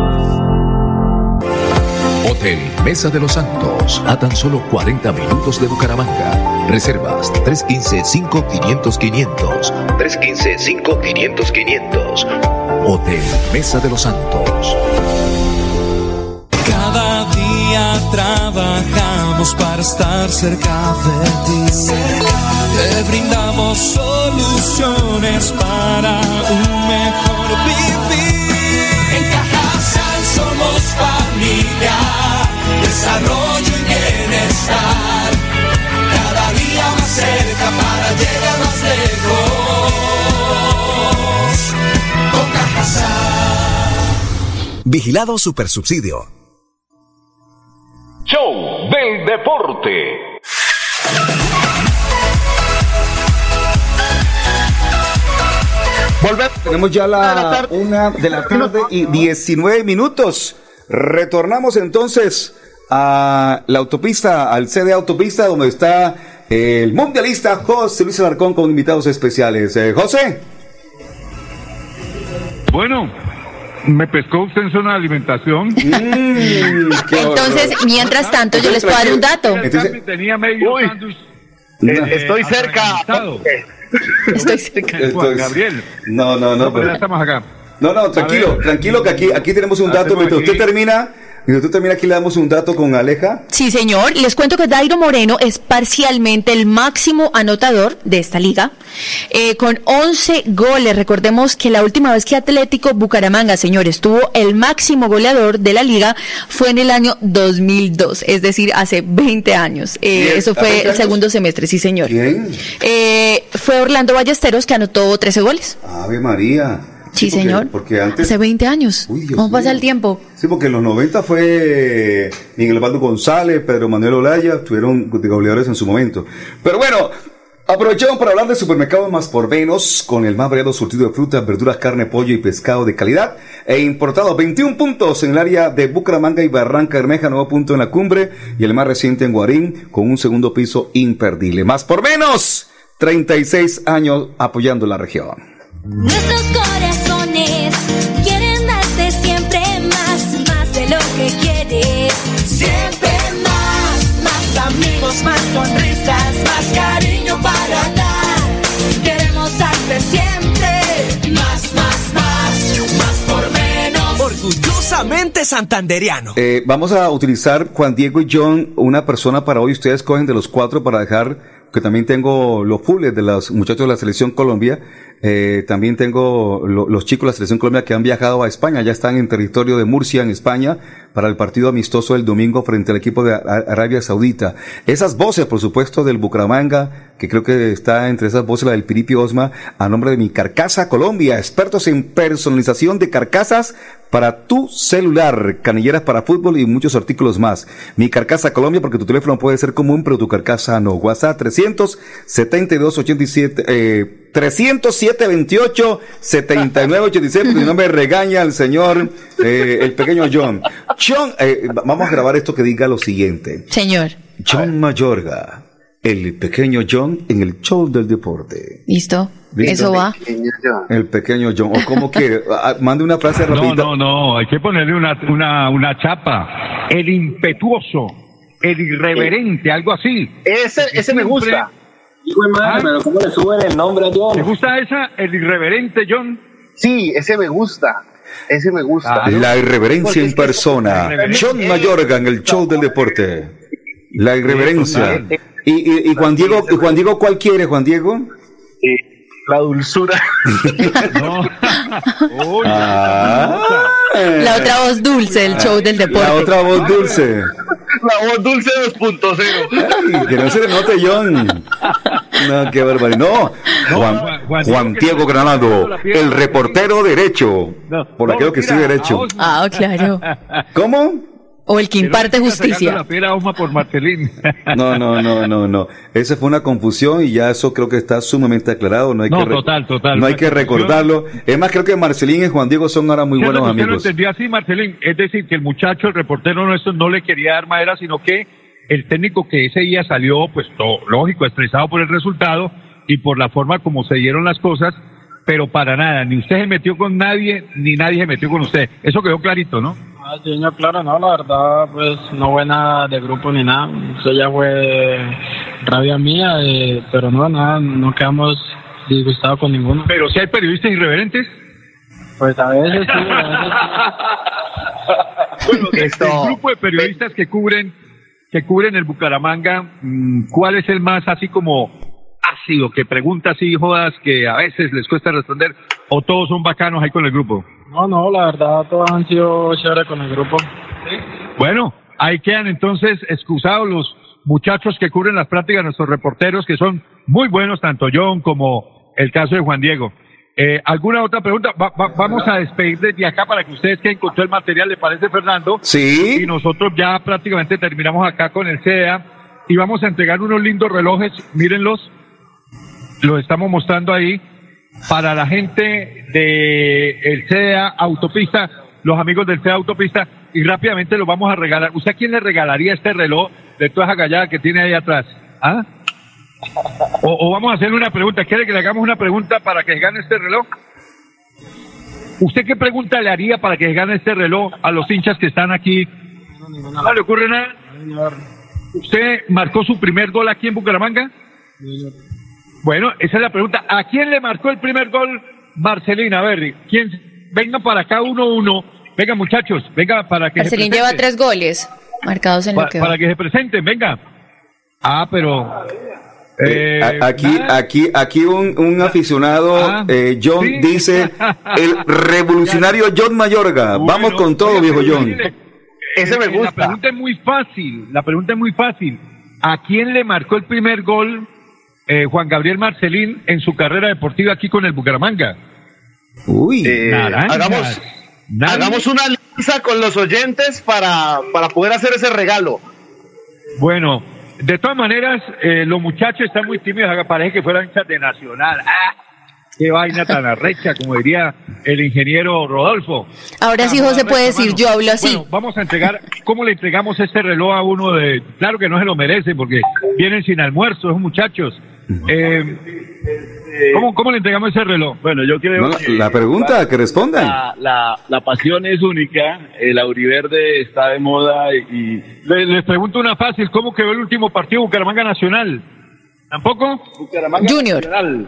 Hotel Mesa de los Santos, a tan solo 40 minutos de Bucaramanga. Reservas 315-5500-500. 315-5500-500. Hotel Mesa de los Santos. Cada día trabajamos para estar cerca de ti. Te brindamos soluciones para un mejor vivir. En Cajasal somos familia, desarrollo y bienestar. Cada día más cerca para llegar más lejos. Con Vigilado Supersubsidio. Show del Deporte. Volvemos. Tenemos ya la una de la tarde y 19 minutos. Retornamos entonces a la autopista, al sede autopista donde está el mundialista José Luis Alarcón con invitados especiales. Eh, José. Bueno, me pescó usted en zona de alimentación. Mm, Entonces, mientras tanto, yo les puedo dar un dato. Entonces, tenía medio sándwich. Eh, estoy cerca. Estoy cerca. Juan Gabriel. No, no, no. No, pero pero- ya estamos acá. No, no, tranquilo, tranquilo que aquí, aquí tenemos un dato. Mientras usted termina, mientras usted termina, aquí le damos un dato con Aleja. Sí, señor. Les cuento que Dairo Moreno es parcialmente el máximo anotador de esta liga, eh, con 11 goles. Recordemos que la última vez que Atlético Bucaramanga, señores, tuvo el máximo goleador de la liga fue en el año 2002, es decir, hace 20 años. Eh, eso ¿hace fue 20 el segundo semestre, sí, señor. ¿Quién? Eh, fue Orlando Ballesteros que anotó 13 goles. Ave María. Sí, porque- señor. Porque antes. Hace 20 años. Dios ¿Cómo pasa el tiempo? Sí, porque en los 90 fue Miguel Osvaldo González, Pedro Manuel Olaya, tuvieron goleadores en su momento. Pero bueno, aprovechamos para hablar de supermercados más por menos, con el más variado surtido de frutas, verduras, carne, pollo y pescado de calidad, e importado 21 puntos en el área de Bucaramanga y Barranca Bermeja, nuevo punto en la cumbre, y el más reciente en Guarín, con un segundo piso imperdible. Más por menos, 36 años apoyando la región. Nuestros Santanderiano. Eh, vamos a utilizar Juan Diego y John, una persona para hoy. Ustedes cogen de los cuatro para dejar, que también tengo los fulles de los muchachos de la Selección Colombia. Eh, también tengo lo- los chicos de la Selección Colombia que han viajado a España. Ya están en territorio de Murcia, en España, para el partido amistoso del domingo frente al equipo de Ar- Arabia Saudita. Esas voces, por supuesto, del Bucaramanga, que creo que está entre esas voces la del Piripi Osma, a nombre de mi Carcasa Colombia, expertos en personalización de carcasas para tu celular, canilleras para fútbol y muchos artículos más. Mi Carcasa Colombia, porque tu teléfono puede ser común, pero tu carcasa no. WhatsApp 372 87, eh, 307 28 79 86, porque si no me regaña el señor, eh, el pequeño John. John, eh, va- vamos a grabar esto que diga lo siguiente. Señor. John Mayorga, el pequeño John en el show del deporte. ¿Listo? ¿Listo? Eso va. El pequeño John, o como quiere, Ah, mande una frase No, rapidita. no, no, hay que ponerle una, una, una chapa. El impetuoso, el irreverente, algo así. Ese, ese me gusta. Hijo de madre, pero ¿cómo le suben el nombre a John? ¿Te gusta esa? El irreverente, John. Sí, ese me gusta. Ese me gusta. La irreverencia en persona. John Mayorga en el show del deporte. La irreverencia. Y, y, y Juan Diego, y Juan Diego, ¿cuál quiere, Juan Diego? La dulzura. Ah, La otra voz dulce del show del deporte. La otra voz dulce. La voz dulce 2.0. Ay, que no se le note, John. No, qué barbaridad. No, Juan, Juan Diego Granado, el reportero derecho. Por aquello que estoy derecho. Ah, claro. ¿Cómo? O el que imparte justicia. La piedra Osma por Marcelín. No, no, no, no, no. Esa fue una confusión y ya eso creo que está sumamente aclarado. No hay No, que re- total, total. No hay que recordarlo. Es más, creo que Marcelín y Juan Diego son ahora muy buenos lo amigos. entendió así, Marcelín. Es decir, que el muchacho, el reportero nuestro, no le quería dar madera, sino que el técnico que ese día salió, pues todo, lógico, estresado por el resultado y por la forma como se dieron las cosas, pero para nada, ni usted se metió con nadie, ni nadie se metió con usted. Eso quedó clarito, ¿no? Ah, sí, no, claro, no, la verdad, pues no fue nada de grupo ni nada. Eso ya fue rabia mía, eh, pero no, nada, no quedamos disgustados con ninguno. Pero si hay periodistas irreverentes. Pues a veces sí, a veces Bueno, de este grupo de periodistas que cubren que cubren el Bucaramanga, mm, ¿cuál es el más así como ácido, que pregunta así, jodas, que a veces les cuesta responder, o todos son bacanos ahí con el grupo? No, no, la verdad, todos han sido chéveres con el grupo. Bueno, ahí quedan entonces excusados los muchachos que cubren las prácticas, nuestros reporteros, que son muy buenos, tanto John como el caso de Juan Diego. Eh, ¿Alguna otra pregunta? Va- va- vamos a despedir desde acá para que ustedes que encontró el material, ¿le parece, Fernando? Sí. Y nosotros ya prácticamente terminamos acá con el CEA y vamos a entregar unos lindos relojes, mírenlos, los estamos mostrando ahí para la gente de el CEA Autopista, los amigos del CEA Autopista, y rápidamente los vamos a regalar. ¿Usted a quién le regalaría este reloj de toda esa gallada que tiene ahí atrás? ¿Ah? O, o vamos a hacerle una pregunta. ¿Quiere que le hagamos una pregunta para que gane este reloj? ¿Usted qué pregunta le haría para que gane este reloj a los hinchas que están aquí? ¿No le ocurre nada? ¿Usted marcó su primer gol aquí en Bucaramanga? Bueno, esa es la pregunta. ¿A quién le marcó el primer gol Marcelina Berry? ¿Quién? Venga para acá uno uno. Venga muchachos, venga para que se Marcelín lleva tres goles marcados en Pa- lo que para va. que se presenten, venga. Ah, pero eh, A- aquí, aquí, aquí un, un aficionado, eh, John, sí. dice, el revolucionario John Mayorga. Vamos con todo, oiga, viejo John. mire, eh, La pregunta es muy fácil. La pregunta es muy fácil. ¿A quién le marcó el primer gol eh, Juan Gabriel Marcelín en su carrera deportiva aquí con el Bucaramanga? Uy, Eh, hagamos, hagamos una alianza con los oyentes para, para poder hacer ese regalo. Bueno, de todas maneras, eh, los muchachos están muy tímidos. Parece que fueran hinchas de Nacional. ¡Ah! ¡Qué vaina tan arrecha! Como diría el ingeniero Rodolfo. Ahora sí, José puede decir, yo hablo así. Bueno, vamos a entregar, ¿cómo le entregamos este reloj a uno de, claro que no se lo merece porque vienen sin almuerzo, esos muchachos. Eh, ¿cómo, ¿Cómo le entregamos ese reloj? Bueno, yo creo No, que la pregunta, que respondan. la, la, la pasión es única, el auriverde está de moda y... Le- les pregunto una fácil, ¿cómo quedó el último partido Bucaramanga Nacional? ¿Tampoco? Bucaramanga Junior. Nacional.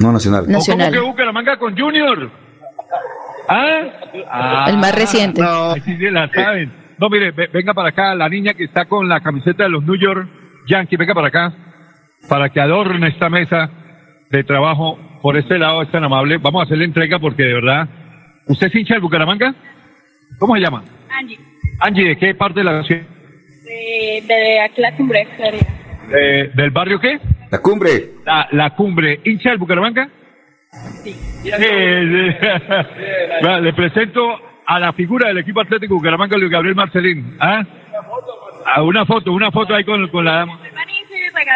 No, Nacional. ¿O ¿Cómo quedó Bucaramanga con Junior? ¿Ah? Ah, El más reciente. No, sí se la saben. No, mire, ve- venga para acá, la niña que está con la camiseta de los New York Yankees, venga para acá, para que adorne esta mesa de trabajo. Por este lado es tan amable. Vamos a hacerle entrega porque de verdad. ¿Usted es hincha del Bucaramanga? ¿Cómo se llama? Angie, Angie, ¿de qué parte de la ciudad? de, de aquí la cumbre. Eh, ¿Del barrio qué? La cumbre. La, la cumbre. ¿Hincha del Bucaramanga? Sí. Le presento a la figura del equipo atlético Bucaramanga, Luis Gabriel Marcelín. ¿Ah? Ah, una foto, una foto ahí con, con la dama.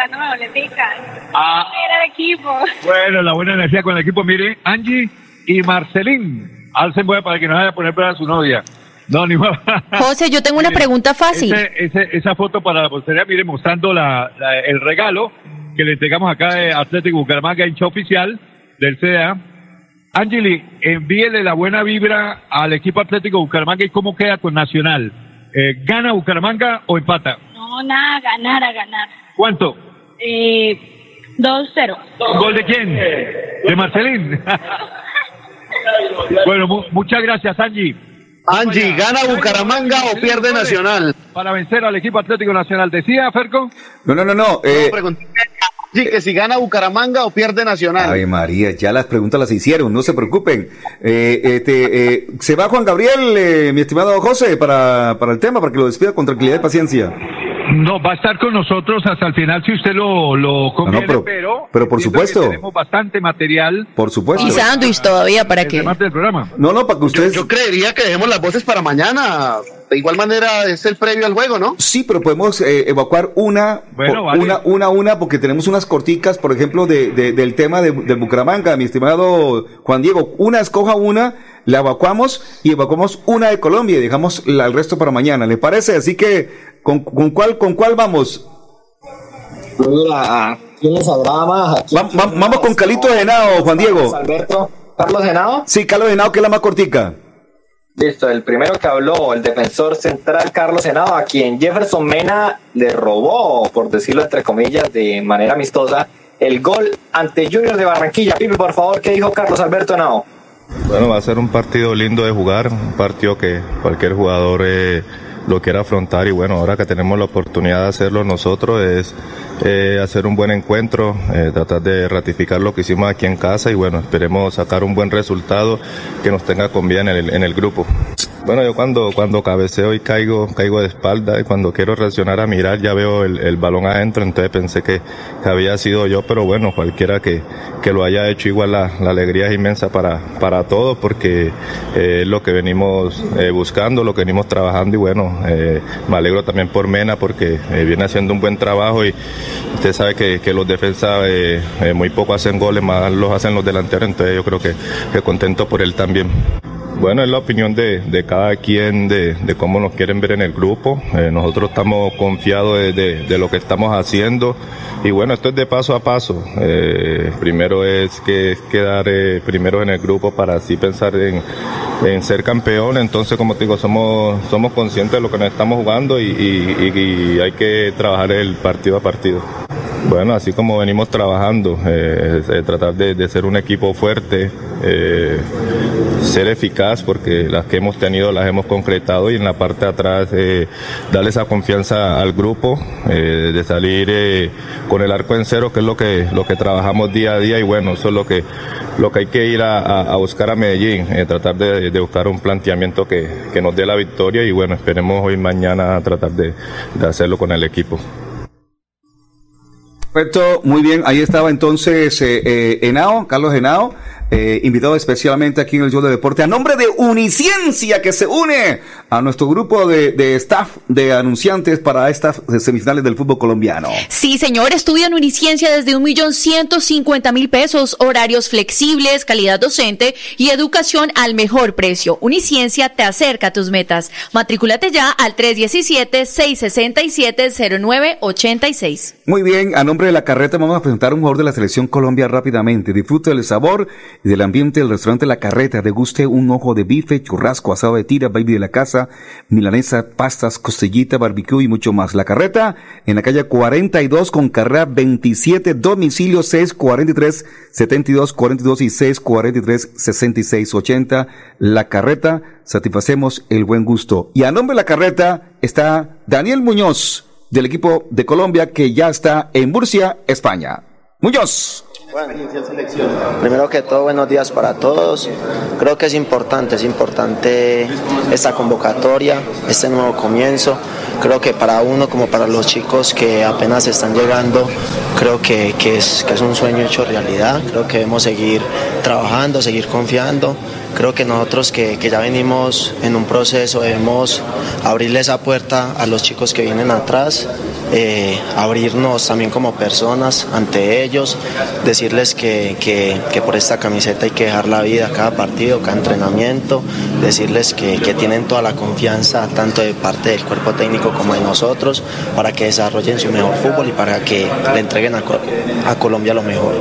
Buenísimo, regalándome boletica. Ah. Era el equipo. Bueno, la buena energía con el equipo. Mire, Angie y Marcelín. Alcen voy para que no vaya a poner para su novia. No, ni más. José, yo tengo una Mire, pregunta fácil. ese- ese- esa foto para la posteridad, mire, mostrando la, la- el regalo que le entregamos acá de Atlético Bucaramanga, hincha oficial del CDA. Angeli, envíele la buena vibra al equipo Atlético Bucaramanga y cómo queda con Nacional. Eh, ¿Gana Bucaramanga o empata? No, nada, ganar, a ganar. ¿Cuánto? Eh, 2-0. ¿Gol de quién? ¿De Marcelín? bueno, mu- muchas gracias, Angie. Angie, ¿gana Bucaramanga o pierde Nacional? Para vencer al equipo Atlético Nacional. ¿Decía, Ferco? No, no, no, no. eh, Sí, que si gana Bucaramanga o pierde Nacional. Ave María, ya las preguntas las hicieron, no se preocupen. Eh, este, eh, se va Juan Gabriel, eh, mi estimado José, para, para el tema, para que lo despida con tranquilidad y paciencia. No, va a estar con nosotros hasta el final si usted lo, lo conviene, pero- pero, pero por supuesto. tenemos bastante material. Por supuesto. Y sándwich todavía para que. del programa. No, no, para que ustedes... Yo creería que dejemos las voces para mañana. De igual manera es el previo al juego, ¿no? Sí, pero podemos eh, evacuar una, Bueno, vale. una, una, una, porque tenemos unas corticas, por ejemplo, de, de- del tema de, del Bucaramanga, mi estimado Juan Diego. Una, escoja una, la evacuamos y evacuamos una de Colombia y dejamos la- el resto para mañana. ¿Le parece? Así que, ¿con, con cuál, con cuál vamos? Mira, ¿quién les agrada más? Va- va- vamos con Calito Genao, Juan Diego. Alberto, Carlos Genao. Sí, Carlos Genao, que es la más cortica. Listo, el primero que habló, el defensor central Carlos Senado, a quien Jefferson Mena le robó, por decirlo entre comillas, de manera amistosa, el gol ante Junior de Barranquilla. Pipe, por favor, ¿qué dijo Carlos Alberto Henao? Bueno, va a ser un partido lindo de jugar, un partido que cualquier jugador eh, lo quiera afrontar y bueno, ahora que tenemos la oportunidad de hacerlo nosotros es eh, hacer un buen encuentro, eh, tratar de ratificar lo que hicimos aquí en casa y bueno, esperemos sacar un buen resultado que nos tenga con vida en el, en el grupo. Bueno, yo cuando, cuando cabeceo y caigo, caigo de espalda y cuando quiero reaccionar a mirar ya veo el, el balón adentro, entonces pensé que, que, había sido yo, pero bueno, cualquiera que, que lo haya hecho igual la, la alegría es inmensa para, para todos porque eh, es lo que venimos eh, buscando, lo que venimos trabajando y bueno, eh, me alegro también por Mena porque viene haciendo un buen trabajo y usted sabe que, que los defensas muy poco hacen goles, más los hacen los delanteros, entonces yo creo que, que contento por él también. Bueno, es la opinión de, de cada quien de, de, cómo nos quieren ver en el grupo. Eh, nosotros estamos confiados de, de, lo que estamos haciendo y bueno, esto es de paso a paso. Eh, primero es que quedar eh, primero en el grupo para así pensar en, en, ser campeón. Entonces, como te digo, somos, somos conscientes de lo que nos estamos jugando y, y hay que trabajar el partido a partido. Bueno, así como venimos trabajando, eh, tratar de, ser un equipo fuerte, eh, ser eficaz, porque las que hemos tenido las hemos concretado y en la parte de atrás eh, darle esa confianza al grupo, eh, de salir eh, con el arco en cero, que es lo que, lo que trabajamos día a día y bueno, eso es lo que, lo que hay que ir a, buscar a Medellín, eh, tratar de, de, buscar un planteamiento que, que, nos dé la victoria y bueno, esperemos hoy mañana tratar de, de hacerlo con el equipo. Perfecto, muy bien. Ahí estaba entonces eh, eh, Henao, Carlos Henao, eh, invitado especialmente aquí en el show de deporte a nombre de Uniciencia que se une a nuestro grupo de, de staff de anunciantes para estas semifinales del fútbol colombiano. Sí, señor, estudia en Uniciencia desde un millón ciento cincuenta mil pesos, horarios flexibles, calidad docente y educación al mejor precio. Uniciencia te acerca a tus metas. Matrículate ya al 317-667-0986. Muy bien, a nombre de la carreta vamos a presentar un jugador de la selección Colombia rápidamente. Disfrute del sabor y del ambiente del restaurante La Carreta. Deguste un ojo de bife, churrasco, asado de tira, baby de la casa, milanesa, pastas, costillita, barbecue y mucho más. La Carreta en la calle 42 con carrera 27, domicilio 643 72 42 y 643 66 80. La Carreta, satisfacemos el buen gusto. Y a nombre de La Carreta está Daniel Muñoz del equipo de Colombia que ya está en Murcia, España. Muñoz. Bueno, primero que todo, buenos días para todos. Creo que es importante, es importante esta convocatoria, este nuevo comienzo. Creo que para uno como para los chicos que apenas están llegando, creo que, que, es, que es un sueño hecho realidad. Creo que debemos seguir trabajando, seguir confiando. Creo que nosotros que, que ya venimos en un proceso debemos abrirle esa puerta a los chicos que vienen atrás, eh, abrirnos también como personas ante ellos, decirles que, que, que, por esta camiseta hay que dejar la vida cada partido, cada entrenamiento, decirles que, que, tienen toda la confianza tanto de parte del cuerpo técnico como de nosotros para que desarrollen su mejor fútbol y para que le entreguen a, Colombia lo mejor.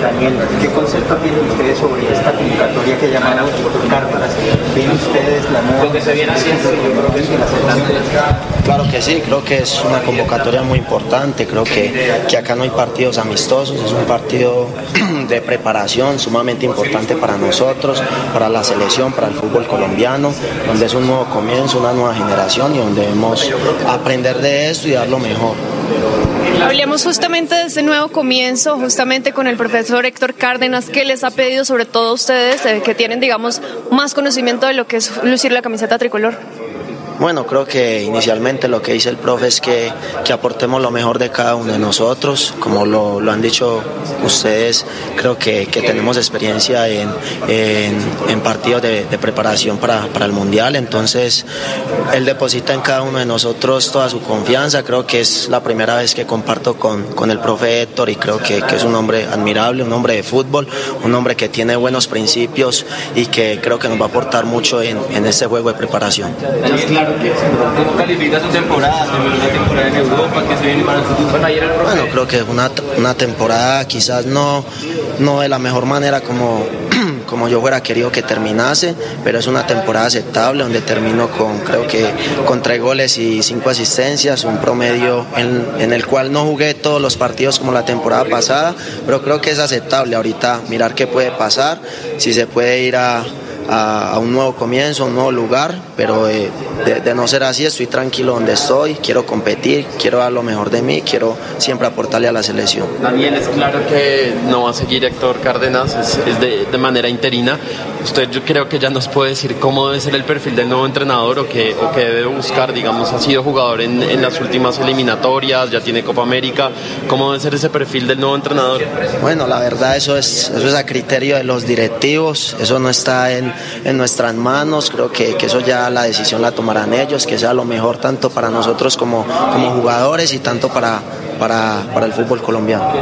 Daniel, ¿qué concepto tienen ustedes sobre esta convocatoria que llamamos Cárdenas? ¿Ven ustedes la nueva? Lo que se viene haciendo. Claro que sí, creo que es una convocatoria muy importante, creo que, que acá no hay partidos amistosos, es un partido de preparación sumamente importante para nosotros, para la selección, para el fútbol colombiano, donde es un nuevo comienzo, una nueva generación y donde debemos aprender de esto y dar lo mejor. Hablemos justamente de ese nuevo comienzo, justamente con el profesor Héctor Cárdenas, que les ha pedido sobre todo a ustedes, eh, que tienen, digamos, más conocimiento de lo que es lucir la camiseta tricolor. Bueno, creo que inicialmente lo que dice el profe es que, que aportemos lo mejor de cada uno de nosotros. Como lo, lo han dicho ustedes, creo que, que tenemos experiencia en, en, partidos de, de preparación para, para, el Mundial. Entonces, él deposita en cada uno de nosotros toda su confianza. Creo que es la primera vez que comparto con, con el profe Héctor y creo que, que es un hombre admirable, un hombre de fútbol, un hombre que tiene buenos principios y que creo que nos va a aportar mucho en, en este juego de preparación. Claro ¿Cómo califica su temporada? Una temporada en Europa que se viene para el futuro. Bueno, creo que es una, una temporada quizás no, no de la mejor manera como, como yo hubiera querido que terminase, pero es una temporada aceptable donde termino con creo que con tres goles y cinco asistencias, un promedio en, en el cual no jugué todos los partidos como la temporada pasada, pero creo que es aceptable ahorita mirar qué puede pasar, si se puede ir a, a, a, un nuevo comienzo, a un nuevo lugar, pero eh, de, de no ser así estoy tranquilo donde estoy, quiero competir, quiero dar lo mejor de mí, quiero siempre aportarle a la selección. Daniel, es claro que no va a seguir Héctor Cárdenas, es, es de, de manera interina. Usted yo creo que ya nos puede decir cómo debe ser el perfil del nuevo entrenador o qué, o qué debe buscar, digamos, ha sido jugador en, en las últimas eliminatorias, ya tiene Copa América, ¿cómo debe ser ese perfil del nuevo entrenador? Bueno, la verdad eso es, eso es a criterio de los directivos, eso no está en, en nuestras manos, creo que, que, eso ya la decisión la tomarán ellos, que sea lo mejor tanto para nosotros como, como jugadores y tanto para, para, para el fútbol colombiano.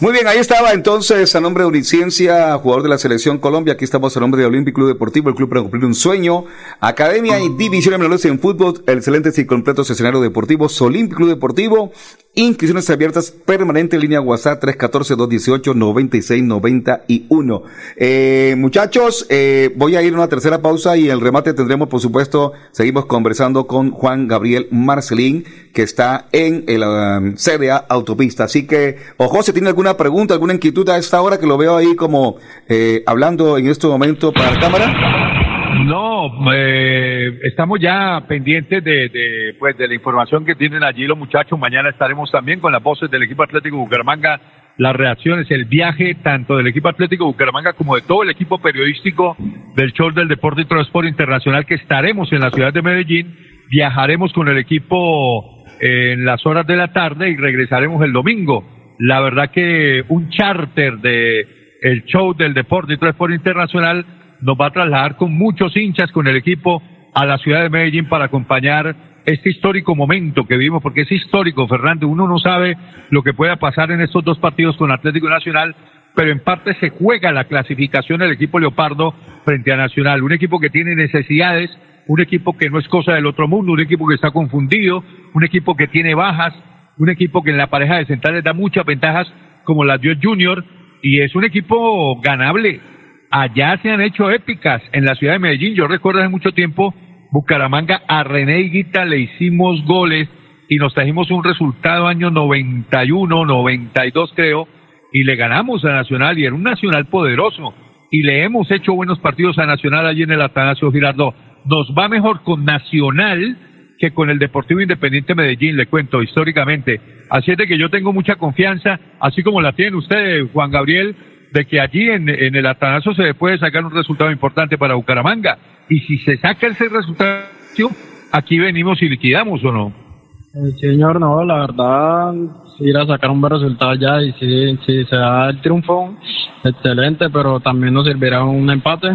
Muy bien, ahí estaba entonces a nombre de Uniciencia, jugador de la Selección Colombia. Aquí estamos a nombre de Olympic Club Deportivo, el club para cumplir un sueño. Academia y División menores en fútbol, excelentes y completos escenarios deportivos. Olympic Club Deportivo, inscripciones abiertas permanente en línea WhatsApp 314-218-9691. Eh, muchachos, eh, voy a ir a una tercera pausa y el remate tendremos, por supuesto, seguimos conversando con Juan Gabriel Marcelín, que está en el um, CDA Autopista. Así que, ojo, si tiene alguna pregunta, alguna inquietud a esta hora que lo veo ahí como eh, hablando en este momento para la cámara. No, eh, estamos ya pendientes de, de, pues, de la información que tienen allí los muchachos. Mañana estaremos también con las voces del equipo Atlético Bucaramanga, las reacciones, el viaje tanto del equipo Atlético Bucaramanga como de todo el equipo periodístico del show del Deporte y Transporte Internacional que estaremos en la ciudad de Medellín. Viajaremos con el equipo eh, en las horas de la tarde y regresaremos el domingo. La verdad que un charter de el show del Deporte y Transporte Internacional nos va a trasladar con muchos hinchas con el equipo a la ciudad de Medellín para acompañar este histórico momento que vivimos, porque es histórico, Fernando. Uno no sabe lo que pueda pasar en estos dos partidos con Atlético Nacional, pero en parte se juega la clasificación del equipo Leopardo frente a Nacional. Un equipo que tiene necesidades, un equipo que no es cosa del otro mundo, un equipo que está confundido, un equipo que tiene bajas, un equipo que en la pareja de centrales da muchas ventajas, como la dio Junior, y es un equipo ganable allá se han hecho épicas en la ciudad de Medellín. Yo recuerdo hace mucho tiempo, Bucaramanga a René le hicimos goles y nos trajimos un resultado año 91, 92 creo, y le ganamos a Nacional y era un Nacional poderoso. Y le hemos hecho buenos partidos a Nacional allí en el Atanasio Girardot. Nos va mejor con Nacional que con el Deportivo Independiente Medellín, le cuento históricamente. Así es de que yo tengo mucha confianza, así como la tiene usted, Juan Gabriel, de que allí en, en el Atanasio se puede sacar un resultado importante para Bucaramanga. Y si se saca ese resultado, aquí venimos y liquidamos o no. Eh, señor, no, la verdad, ir a sacar un buen resultado ya y si, si se da el triunfo, excelente, pero también nos servirá un empate.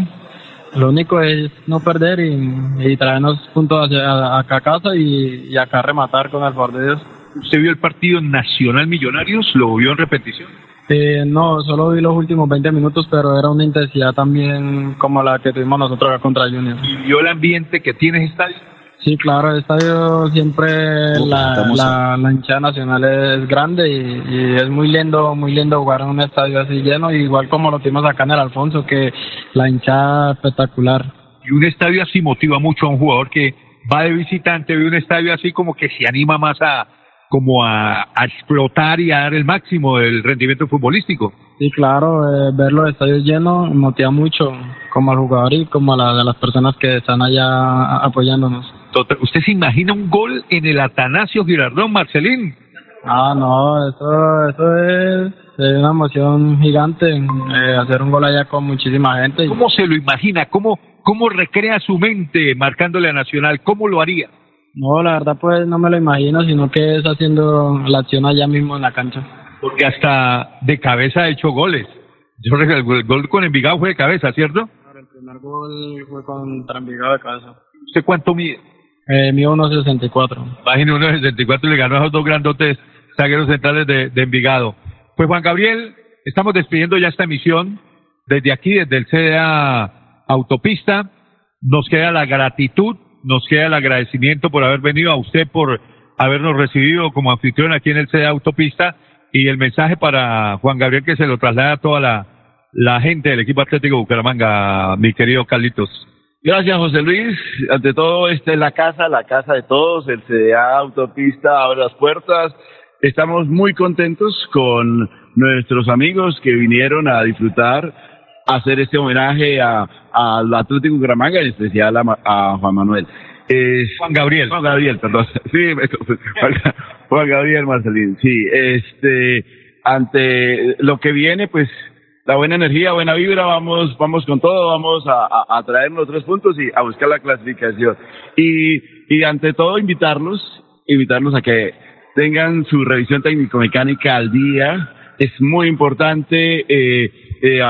Lo único es no perder y, y traernos puntos hacia acá a casa y, y acá rematar con el favor de Dios. ¿Usted vio el partido Nacional Millonarios? ¿Lo vio en repetición? Eh, no, solo vi los últimos 20 minutos, pero era una intensidad también como la que tuvimos nosotros acá contra Junior. ¿Y vio el ambiente que tiene ese estadio? Sí, claro, el estadio siempre, Uf, la, la, la, hinchada nacional es grande y, y, es muy lindo, muy lindo jugar en un estadio así lleno, igual como lo tuvimos acá en el Alfonso, que la hinchada espectacular. Y un estadio así motiva mucho a un jugador que va de visitante, ve un estadio así como que se anima más a, como a, a, explotar y a dar el máximo del rendimiento futbolístico. Sí, claro, eh, ver los estadios llenos motiva mucho, como al jugador y como a, la, a las personas que están allá apoyándonos. ¿Usted se imagina un gol en el Atanasio Girardón, Marcelín? Ah, no, eso, eso es, es una emoción gigante, eh, hacer un gol allá con muchísima gente. ¿Cómo se lo imagina? ¿Cómo, ¿Cómo recrea su mente marcándole a Nacional? ¿Cómo lo haría? No, la verdad pues no me lo imagino, sino que es haciendo la acción allá mismo en la cancha. Porque hasta de cabeza ha hecho goles. Yo el gol con Envigado fue de cabeza, ¿cierto? Claro, el primer gol fue contra Envigado de cabeza. ¿Usted cuánto mide? Eh, mío 1.64. Imagínate 1.64 y le ganó a esos dos grandotes zagueros centrales de, de Envigado. Pues Juan Gabriel, estamos despidiendo ya esta emisión desde aquí, desde el CDA Autopista. Nos queda la gratitud nos queda el agradecimiento por haber venido a usted, por habernos recibido como anfitrión aquí en el CDA Autopista y el mensaje para Juan Gabriel que se lo traslada a toda la, la gente del equipo Atlético Bucaramanga, mi querido Carlitos. Gracias, José Luis. Ante todo, esta es la casa, la casa de todos. El CDA Autopista abre las puertas. Estamos muy contentos con nuestros amigos que vinieron a disfrutar hacer este homenaje a, al Atlético Bucaramanga, en especial a, a Juan Manuel. Es- Juan Gabriel. Juan Gabriel, perdón. Sí, Juan, Gabriel Marcelín, sí. Este, ante lo que viene, pues la buena energía, buena vibra, vamos, vamos con todo, vamos a, a, a traer los tres puntos y a buscar la clasificación. Y, y ante todo invitarlos, invitarlos a que tengan su revisión técnico-mecánica al día. Es muy importante eh, eh,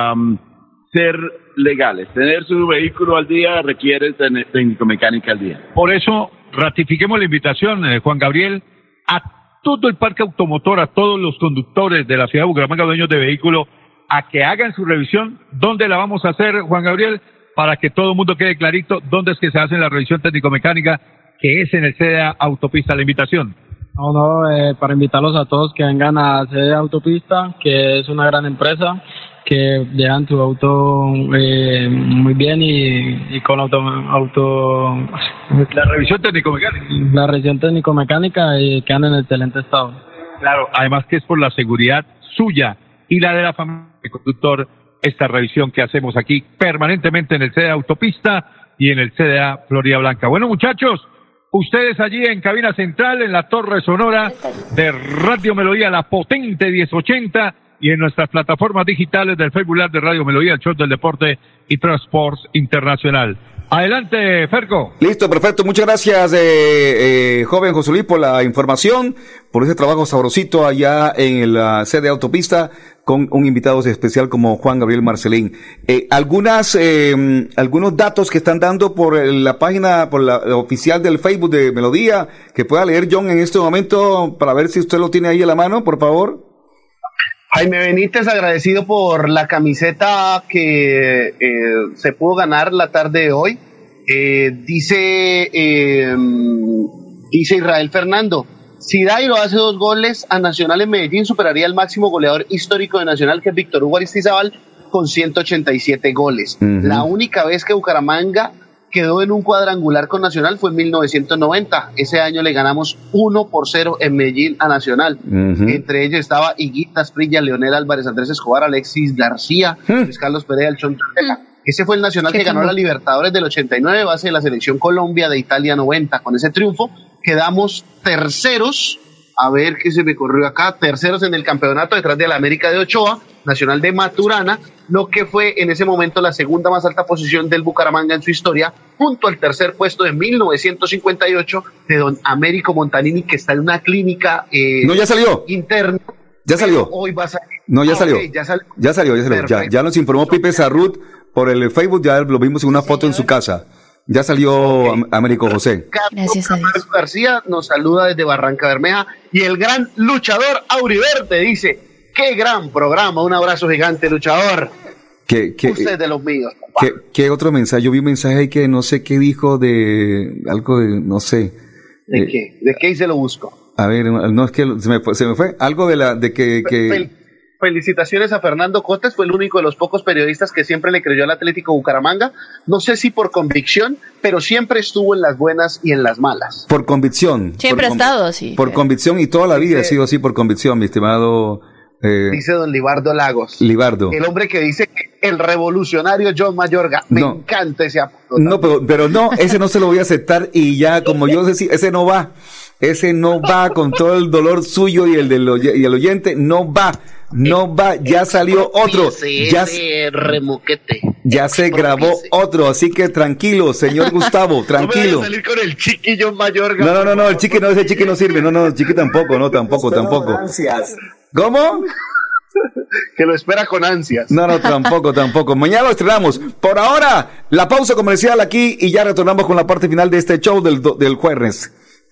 ser legales. Tener su vehículo al día requiere tener técnico-mecánica al día. Por eso, ratifiquemos la invitación, eh, Juan Gabriel, a todo el parque automotor, a todos los conductores de la ciudad de Bucaramanga, dueños de vehículos, a que hagan su revisión. ¿Dónde la vamos a hacer, Juan Gabriel? Para que todo el mundo quede clarito dónde es que se hace la revisión técnico-mecánica, que es en el CEDA Autopista. La invitación. No, no, eh, para invitarlos a todos que vengan a CD Autopista, que es una gran empresa, que dejan tu auto eh, muy bien y, y con auto, auto... La revisión técnico-mecánica. La revisión técnico-mecánica y quedan en excelente estado. Claro, además que es por la seguridad suya y la de la familia del conductor esta revisión que hacemos aquí permanentemente en el CDA Autopista y en el CDA Florida Blanca. Bueno, muchachos, ustedes allí en cabina central, en la torre sonora de Radio Melodía, la potente 1080 y en nuestras plataformas digitales del Facebook de Radio Melodía, el show del deporte y Transports Internacional. Adelante, Ferco. Listo, perfecto. Muchas gracias, eh, eh, joven José Luis, por la información, por ese trabajo sabrosito allá en la sede autopista con un invitado especial como Juan Gabriel Marcelín. Eh, algunas, eh, algunos datos que están dando por eh, la página, por la oficial del Facebook de Melodía, que pueda leer John en este momento para ver si usted lo tiene ahí a la mano, por favor. Jaime Benítez, agradecido por la camiseta que eh, se pudo ganar la tarde de hoy. Eh, dice, eh, dice Israel Fernando, si Dairo hace dos goles a Nacional en Medellín, superaría el máximo goleador histórico de Nacional, que es Víctor Hugo Aristizábal, con 187 goles. La única vez que Bucaramanga quedó en un cuadrangular con Nacional fue en 1990. Ese año le ganamos 1 por 0 en Medellín a Nacional. Entre ellos estaba Higuita Sprilla, Leonel Álvarez, Andrés Escobar, Alexis García, Luis Carlos Pereira, el Chon Torreja. Ese fue el Nacional que ganó la Libertadores del 89, base de la selección Colombia de Italia 90. Con ese triunfo quedamos terceros. A ver qué se me corrió acá. Terceros en el campeonato detrás de la América de Ochoa, Nacional de Maturana, lo que fue en ese momento la segunda más alta posición del Bucaramanga en su historia, junto al tercer puesto de 1958 de don Américo Montanini, que está en una clínica eh, No, ya salió. interna. Ya salió. Hoy va a salir. No, ya Ah, salió. ya salió. Ya salió, ya salió. Ya, Perfecto. ya nos informó Pipe Sarrut por el Facebook, ya lo vimos en una foto en su casa. Ya salió Am- Américo José. Gracias a Dios. García nos saluda desde Barranca Bermeja y el gran luchador Auriverde dice, qué gran programa, un abrazo gigante luchador, ¿Qué, qué, usted de los míos. qué, qué otro mensaje? Yo vi un mensaje ahí que no sé qué dijo de algo de, no sé. ¿De Eh, qué? ¿De qué y se lo busco? A ver, no es que se me fue, se me fue. Algo de la, de que, que Fel- Felicitaciones a Fernando Cotes, fue el único de los pocos periodistas que siempre le creyó al Atlético Bucaramanga, no sé si por convicción, pero siempre estuvo en las buenas y en las malas. por convicción. Siempre ha por, estado así. Por convicción y toda la vida ha sido así por convicción, mi estimado eh, Dice don Libardo Lagos. Libardo. El hombre que dice que el revolucionario John Mayorga. Me No. encanta ese apodo. No, pero, pero no, ese no se lo voy a aceptar y ya, como yo decía, ese no va. Ese no va con todo el dolor suyo y el del oye- y el oyente, no va. No va, ya salió otro. Ya, remoquete. ya se grabó otro, así que tranquilo, señor Gustavo, No me tranquilo. a salir con el. No, no, no, no, el chiqui no, ese chiqui no sirve, no, no, el chiqui tampoco, no, tampoco, tampoco. ¿Cómo? Que lo espera con ansias. No, no, tampoco, tampoco. Mañana lo estrenamos. Por ahora, la pausa comercial aquí y ya retornamos con la parte final de este show del, do- del jueves.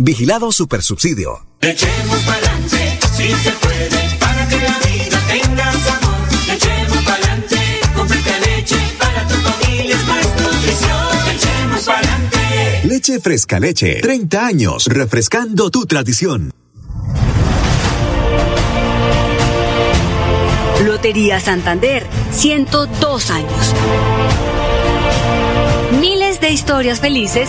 Vigilado Supersubsidio. Echemos pa'lante, si se puede, para que la vida tenga sabor. Echemos pa'lante, con fresca leche para tu familia. es más nutrición. Echemos pa'lante. Leche fresca leche. 30 años refrescando tu tradición. Lotería Santander, 102 años. Miles de historias felices.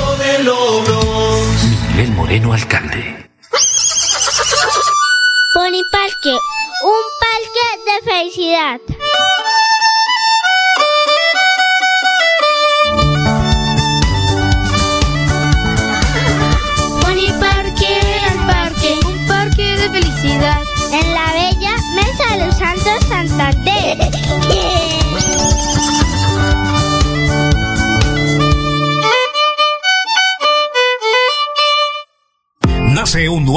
Moreno, alcalde. Pony Parque, un parque de felicidad.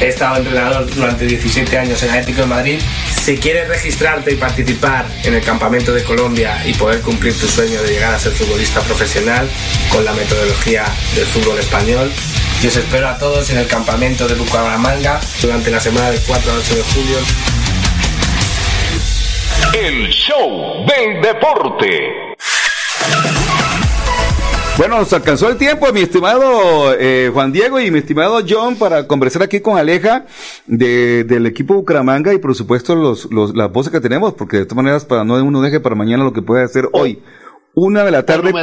He estado entrenador durante 17 años en Atlético de Madrid. Si quieres registrarte y participar en el Campamento de Colombia y poder cumplir tu sueño de llegar a ser futbolista profesional con la metodología del fútbol español, yo os espero a todos en el Campamento de Bucaramanga durante la semana del 4 al 8 de julio. El show del deporte. Bueno, nos alcanzó el tiempo, mi estimado eh, Juan Diego y mi estimado John, para conversar aquí con Aleja de, del equipo Bucaramanga y por supuesto los, los, las voces que tenemos, porque de todas maneras para no uno deje para mañana lo que puede hacer hoy. Una de la tarde.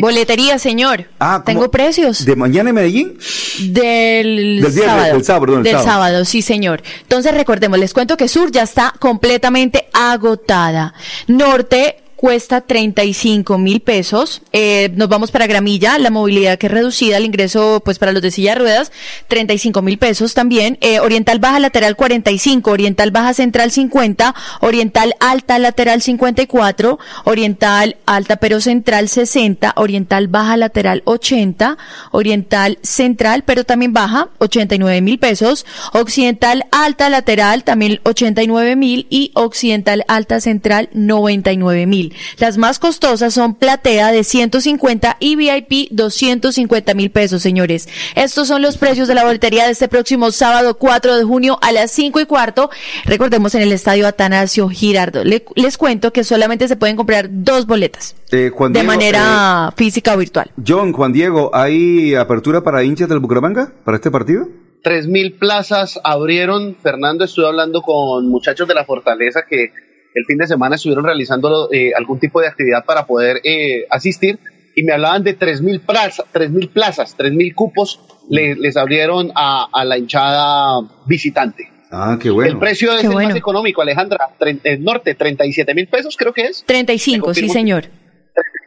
Boletería, señor. Ah, ¿cómo? Tengo precios. ¿De mañana en Medellín? Del, Del viernes, sábado. del sábado, perdón, el Del sábado. sábado, sí, señor. Entonces, recordemos, les cuento que Sur ya está completamente agotada. Norte cuesta 35 mil pesos. Eh, nos vamos para Gramilla, la movilidad que es reducida, el ingreso pues para los de silla de ruedas, 35 mil pesos también. Eh, Oriental Baja Lateral 45, Oriental Baja Central 50, Oriental Alta Lateral 54, Oriental Alta pero Central 60, Oriental Baja Lateral 80, Oriental Central pero también baja 89 mil pesos, Occidental Alta Lateral también 89 mil y Occidental Alta Central 99 mil. Las más costosas son Platea de 150 y VIP 250 mil pesos, señores. Estos son los precios de la boletería de este próximo sábado 4 de junio a las 5 y cuarto. Recordemos en el estadio Atanasio Girardo. Le- les cuento que solamente se pueden comprar dos boletas Eh, Juan de Diego, manera física o virtual. eh, John, Juan Diego, ¿hay apertura para hinchas del Bucaramanga para este partido? Tres mil plazas abrieron. Fernando, estuve hablando con muchachos de la Fortaleza que el fin de semana estuvieron realizando eh, algún tipo de actividad para poder eh, asistir y me hablaban de tres mil plazas, tres mil plazas, tres mil cupos le- les abrieron a, a la hinchada visitante. Ah, qué bueno. El precio es Qué el bueno. más económico, Alejandra. El norte, 37 mil pesos, creo que es. 35, sí, señor.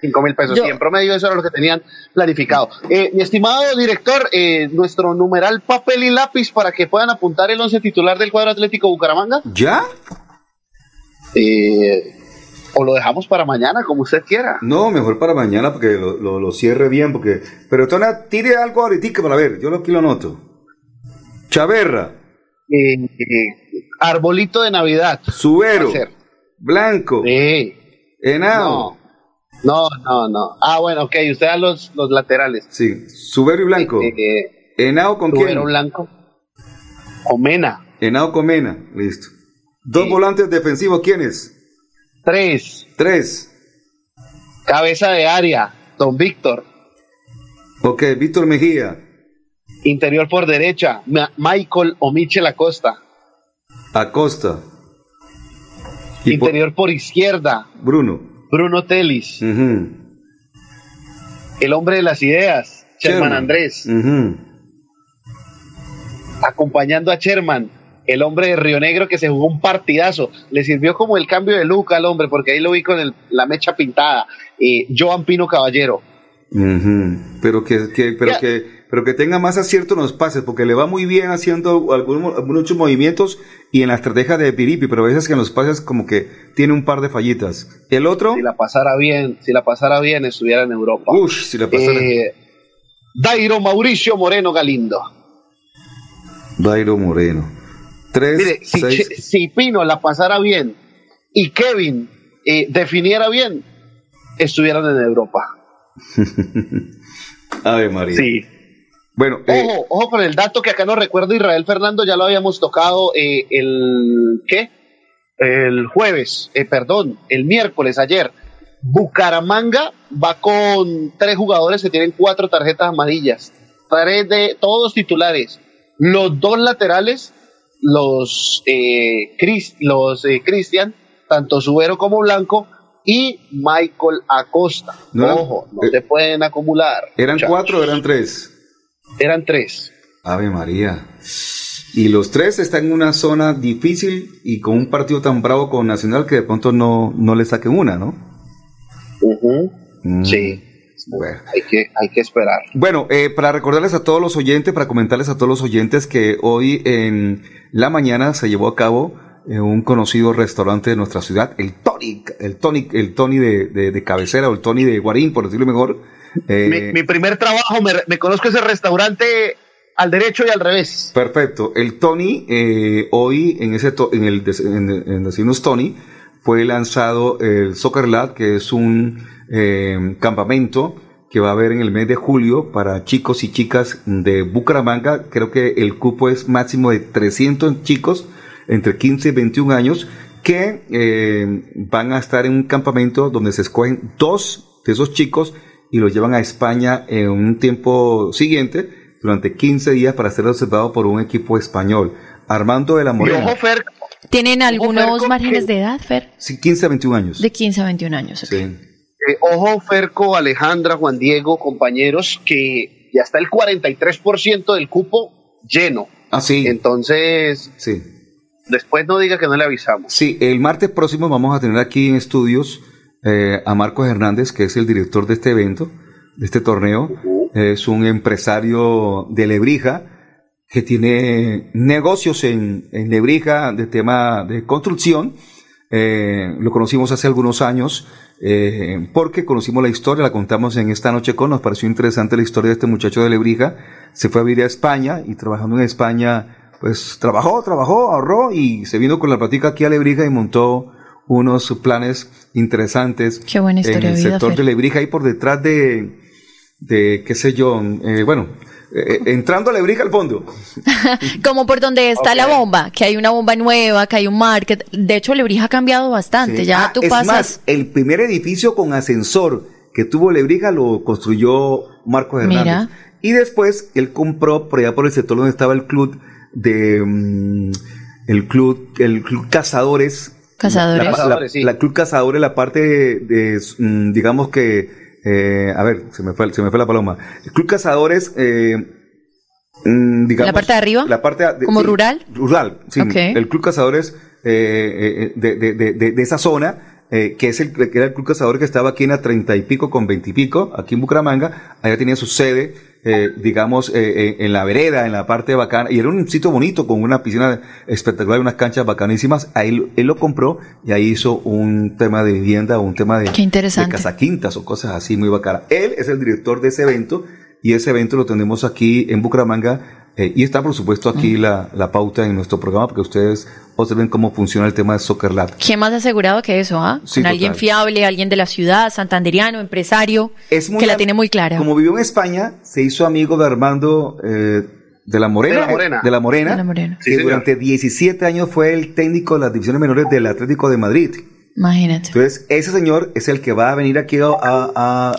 5 mil pesos. Yo- Y en promedio eso era lo que tenían planificado. Eh, mi estimado director, eh, nuestro numeral papel y lápiz para que puedan apuntar el once titular del cuadro Atlético Bucaramanga. ¿Ya? Eh, O lo dejamos para mañana, como usted quiera. No, mejor para mañana porque lo, lo, lo cierre bien, porque... Pero Tona, tire algo ahorita para ver, yo lo aquí lo noto. Chaverra. Eh, eh, arbolito de Navidad. Subero. Blanco. Sí. Henao. No, no, no. Ah, bueno, ok, usted da los, los laterales. Sí, Subero y Blanco. Eh, Henao con Subero quién? Blanco. Comena. Henao con Mena, listo. Dos volantes defensivos, ¿quiénes? Tres. Tres. Cabeza de área, don Víctor. Ok, Víctor Mejía. Interior por derecha, Ma- Michael o Michel Acosta. Acosta. Y Interior por izquierda, Bruno. Bruno Telis. El hombre de las ideas, Sherman Sherman. Andrés. Acompañando a Sherman, el hombre de Río Negro que se jugó un partidazo. Le sirvió como el cambio de look al hombre, porque ahí lo vi con el- la mecha pintada. Eh, Joan Pino Caballero. Pero que, que- pero que pero que tenga más acierto en los pases, porque le va muy bien haciendo algunos, algunos movimientos y en la estrategia de Piripi, pero a veces que en los pases como que tiene un par de fallitas. El otro, Si la pasara bien, si la pasara bien, estuviera en Europa. si la pasara. Eh, Dairo Mauricio Moreno Galindo. Dairo Moreno. Tres, Mire, si, seis. Si Pino la pasara bien y Kevin eh, definiera bien, estuvieran en Europa. Ave María. Sí. Bueno, eh, Ojo, ojo con el dato que acá no recuerdo Israel Fernando, ya lo habíamos tocado eh, el ¿qué? El jueves, eh, perdón, el miércoles ayer. Bucaramanga va con tres jugadores que tienen cuatro tarjetas amarillas, tres de todos titulares. Los dos laterales, los eh, Chris- los eh, Cristian, tanto Subero como Blanco y Michael Acosta. No eran- Ojo, no se pueden acumular. ¿eran muchachos. cuatro o eran tres? Eran tres. Ave María. Y los tres están en una zona difícil y con un partido tan bravo con Nacional que de pronto no, no le saquen una, ¿no? Mm. Sí. Bueno. Hay que, hay que esperar. Bueno, eh, para recordarles a todos los oyentes, para comentarles a todos los oyentes que hoy en la mañana se llevó a cabo eh, un conocido restaurante de nuestra ciudad, el Tony, el Tony, el Tony de, de- de cabecera o el Tony de Guarín, por decirlo mejor. Eh, mi, mi primer trabajo, me, me conozco ese restaurante al derecho y al revés. Perfecto. El Tony, eh, hoy en ese to- en el en, en Tony, fue lanzado el Soccer Lab, que es un eh, campamento que va a haber en el mes de julio para chicos y chicas de Bucaramanga. Creo que el cupo es máximo de 300 chicos entre 15 y 21 años que eh, van a estar en un campamento donde se escogen dos de esos chicos y los llevan a España en un tiempo siguiente durante 15 días para ser observado por un equipo español. Armando de la Morena. ojo, Fer, ¿Tienen algunos márgenes de edad, Fer? Sí, 15 a 21 años. De 15 a 21 años. Sí. Eh, ojo, Ferco, Alejandra, Juan Diego, compañeros, que ya está el 43% del cupo lleno. Ah, sí. Entonces, Sí. después no diga que no le avisamos. Sí, el martes próximo vamos a tener aquí en estudios eh, a Marcos Hernández, que es el director de este evento, de este torneo. Es un empresario de Lebrija que tiene negocios en, en Lebrija de tema de construcción. Eh, lo conocimos hace algunos años eh, porque conocimos la historia, la contamos en esta noche con, nos pareció interesante la historia de este muchacho de Lebrija. Se fue a vivir a España y trabajando en España, pues trabajó, trabajó, ahorró y se vino con la plática aquí a Lebrija y montó unos planes interesantes Qué buena historia en el de vida, sector Fer. de Lebrija y por detrás de, de qué sé yo, eh, bueno, eh, entrando a Lebrija al fondo. Como por donde está la bomba, que hay una bomba nueva, que hay un market. De hecho, Lebrija ha cambiado bastante. Sí. Ya Ah, tú es pasas. más, el primer edificio con ascensor que tuvo Lebrija lo construyó Marcos Hernández. Mira. Y después él compró por allá por el sector donde estaba el club de mm, el club el club Cazadores. Cazadores. La, la- Cazadores, sí. la club Cazadores, la parte de, de, mm, digamos que eh, a ver, se me fue, se me fue la paloma. El club Cazadores eh, mm, digamos, ¿La parte de arriba? La parte de- ¿Como sí, rural? Rural, sí. Ok. El Club Cazadores eh, eh, de, de, de, de- esa zona, eh, que es el que era el Club Cazador que estaba aquí en la treinta y pico con veinte y pico, aquí en Bucaramanga, allá tenía su sede eh, digamos, eh, eh, en la vereda, en la parte bacana, y era un sitio bonito con una piscina espectacular, unas canchas bacanísimas. Ahí él lo compró y ahí hizo un tema de vivienda, un tema de, Qué interesante. de casaquintas o cosas así muy bacanas. Él es el director de ese evento y ese evento lo tenemos aquí en Bucaramanga. Eh, y está, por supuesto, aquí la, la pauta en nuestro programa porque ustedes observen cómo funciona el tema de Soccer Lab. ¿Quién más asegurado que eso, ah? Sí, Con alguien fiable, alguien de la ciudad, santanderiano, empresario, Es muy que la tiene muy clara. Como vivió en España, se hizo amigo de Armando eh, de la Morena. De la Morena. eh, de la Morena. De la Morena. Que Sí, durante 17 años fue el técnico de las divisiones menores del Atlético de Madrid. Imagínate. Entonces, ese señor es el que va a venir aquí a, a, a,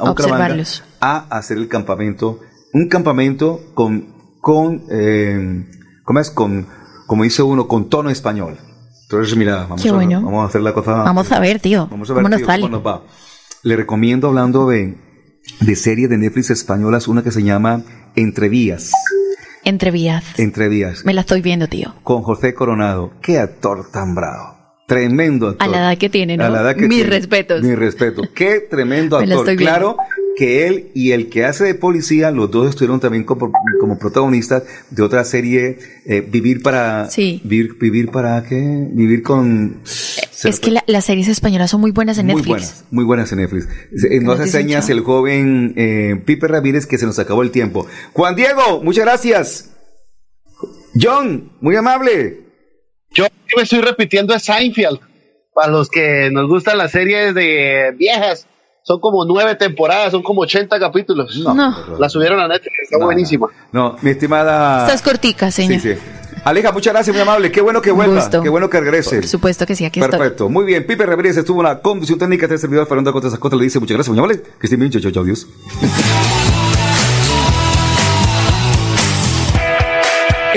a hacer el campamento. Un campamento con, con eh, ¿cómo es? Con, como dice uno, con tono español. Entonces, mira, vamos, Qué a, bueno. vamos a hacer la cosa. Vamos a ver, tío. Vamos a ver ¿Cómo nos sale? cómo nos va. Le recomiendo, hablando de, de series de Netflix españolas, una que se llama Entrevías. Entrevías. Entrevías. Me la estoy viendo, tío. Con José Coronado. Qué actor tan bravo. Tremendo actor. A la edad que tiene, ¿no? A la edad que Mis tiene. respetos. Mi respeto. Qué tremendo actor. Claro que él y el que hace de policía, los dos estuvieron también como, como protagonistas de otra serie, eh, Vivir para... Sí. Vivir, vivir para qué? Vivir con... Es que la- las series españolas son muy buenas en Muy Netflix. buenas, muy buenas en Netflix. Eh, Nos las hace señas el joven eh, Pipe Ramírez que se nos acabó el tiempo. Juan Diego, muchas gracias. John, muy amable. Yo me estoy repitiendo es Seinfeld. Para los que nos gustan las series de viejas, son como nueve temporadas, son como 80 capítulos. No. La subieron a Netflix, está buenísima. No, mi estimada... Estás cortica, señor. Sí, sí. Aleja, muchas gracias, muy amable. Qué bueno que vuelva. Gusto. Qué bueno que regrese. Por supuesto que sí, aquí estoy. Perfecto. Muy bien. Pipe Ramírez estuvo en la conducción técnica de este servidor Fernando Cotas Acosta. Le dice muchas gracias, muy amable. Que estén bien. Chao, chao, chao. Adiós.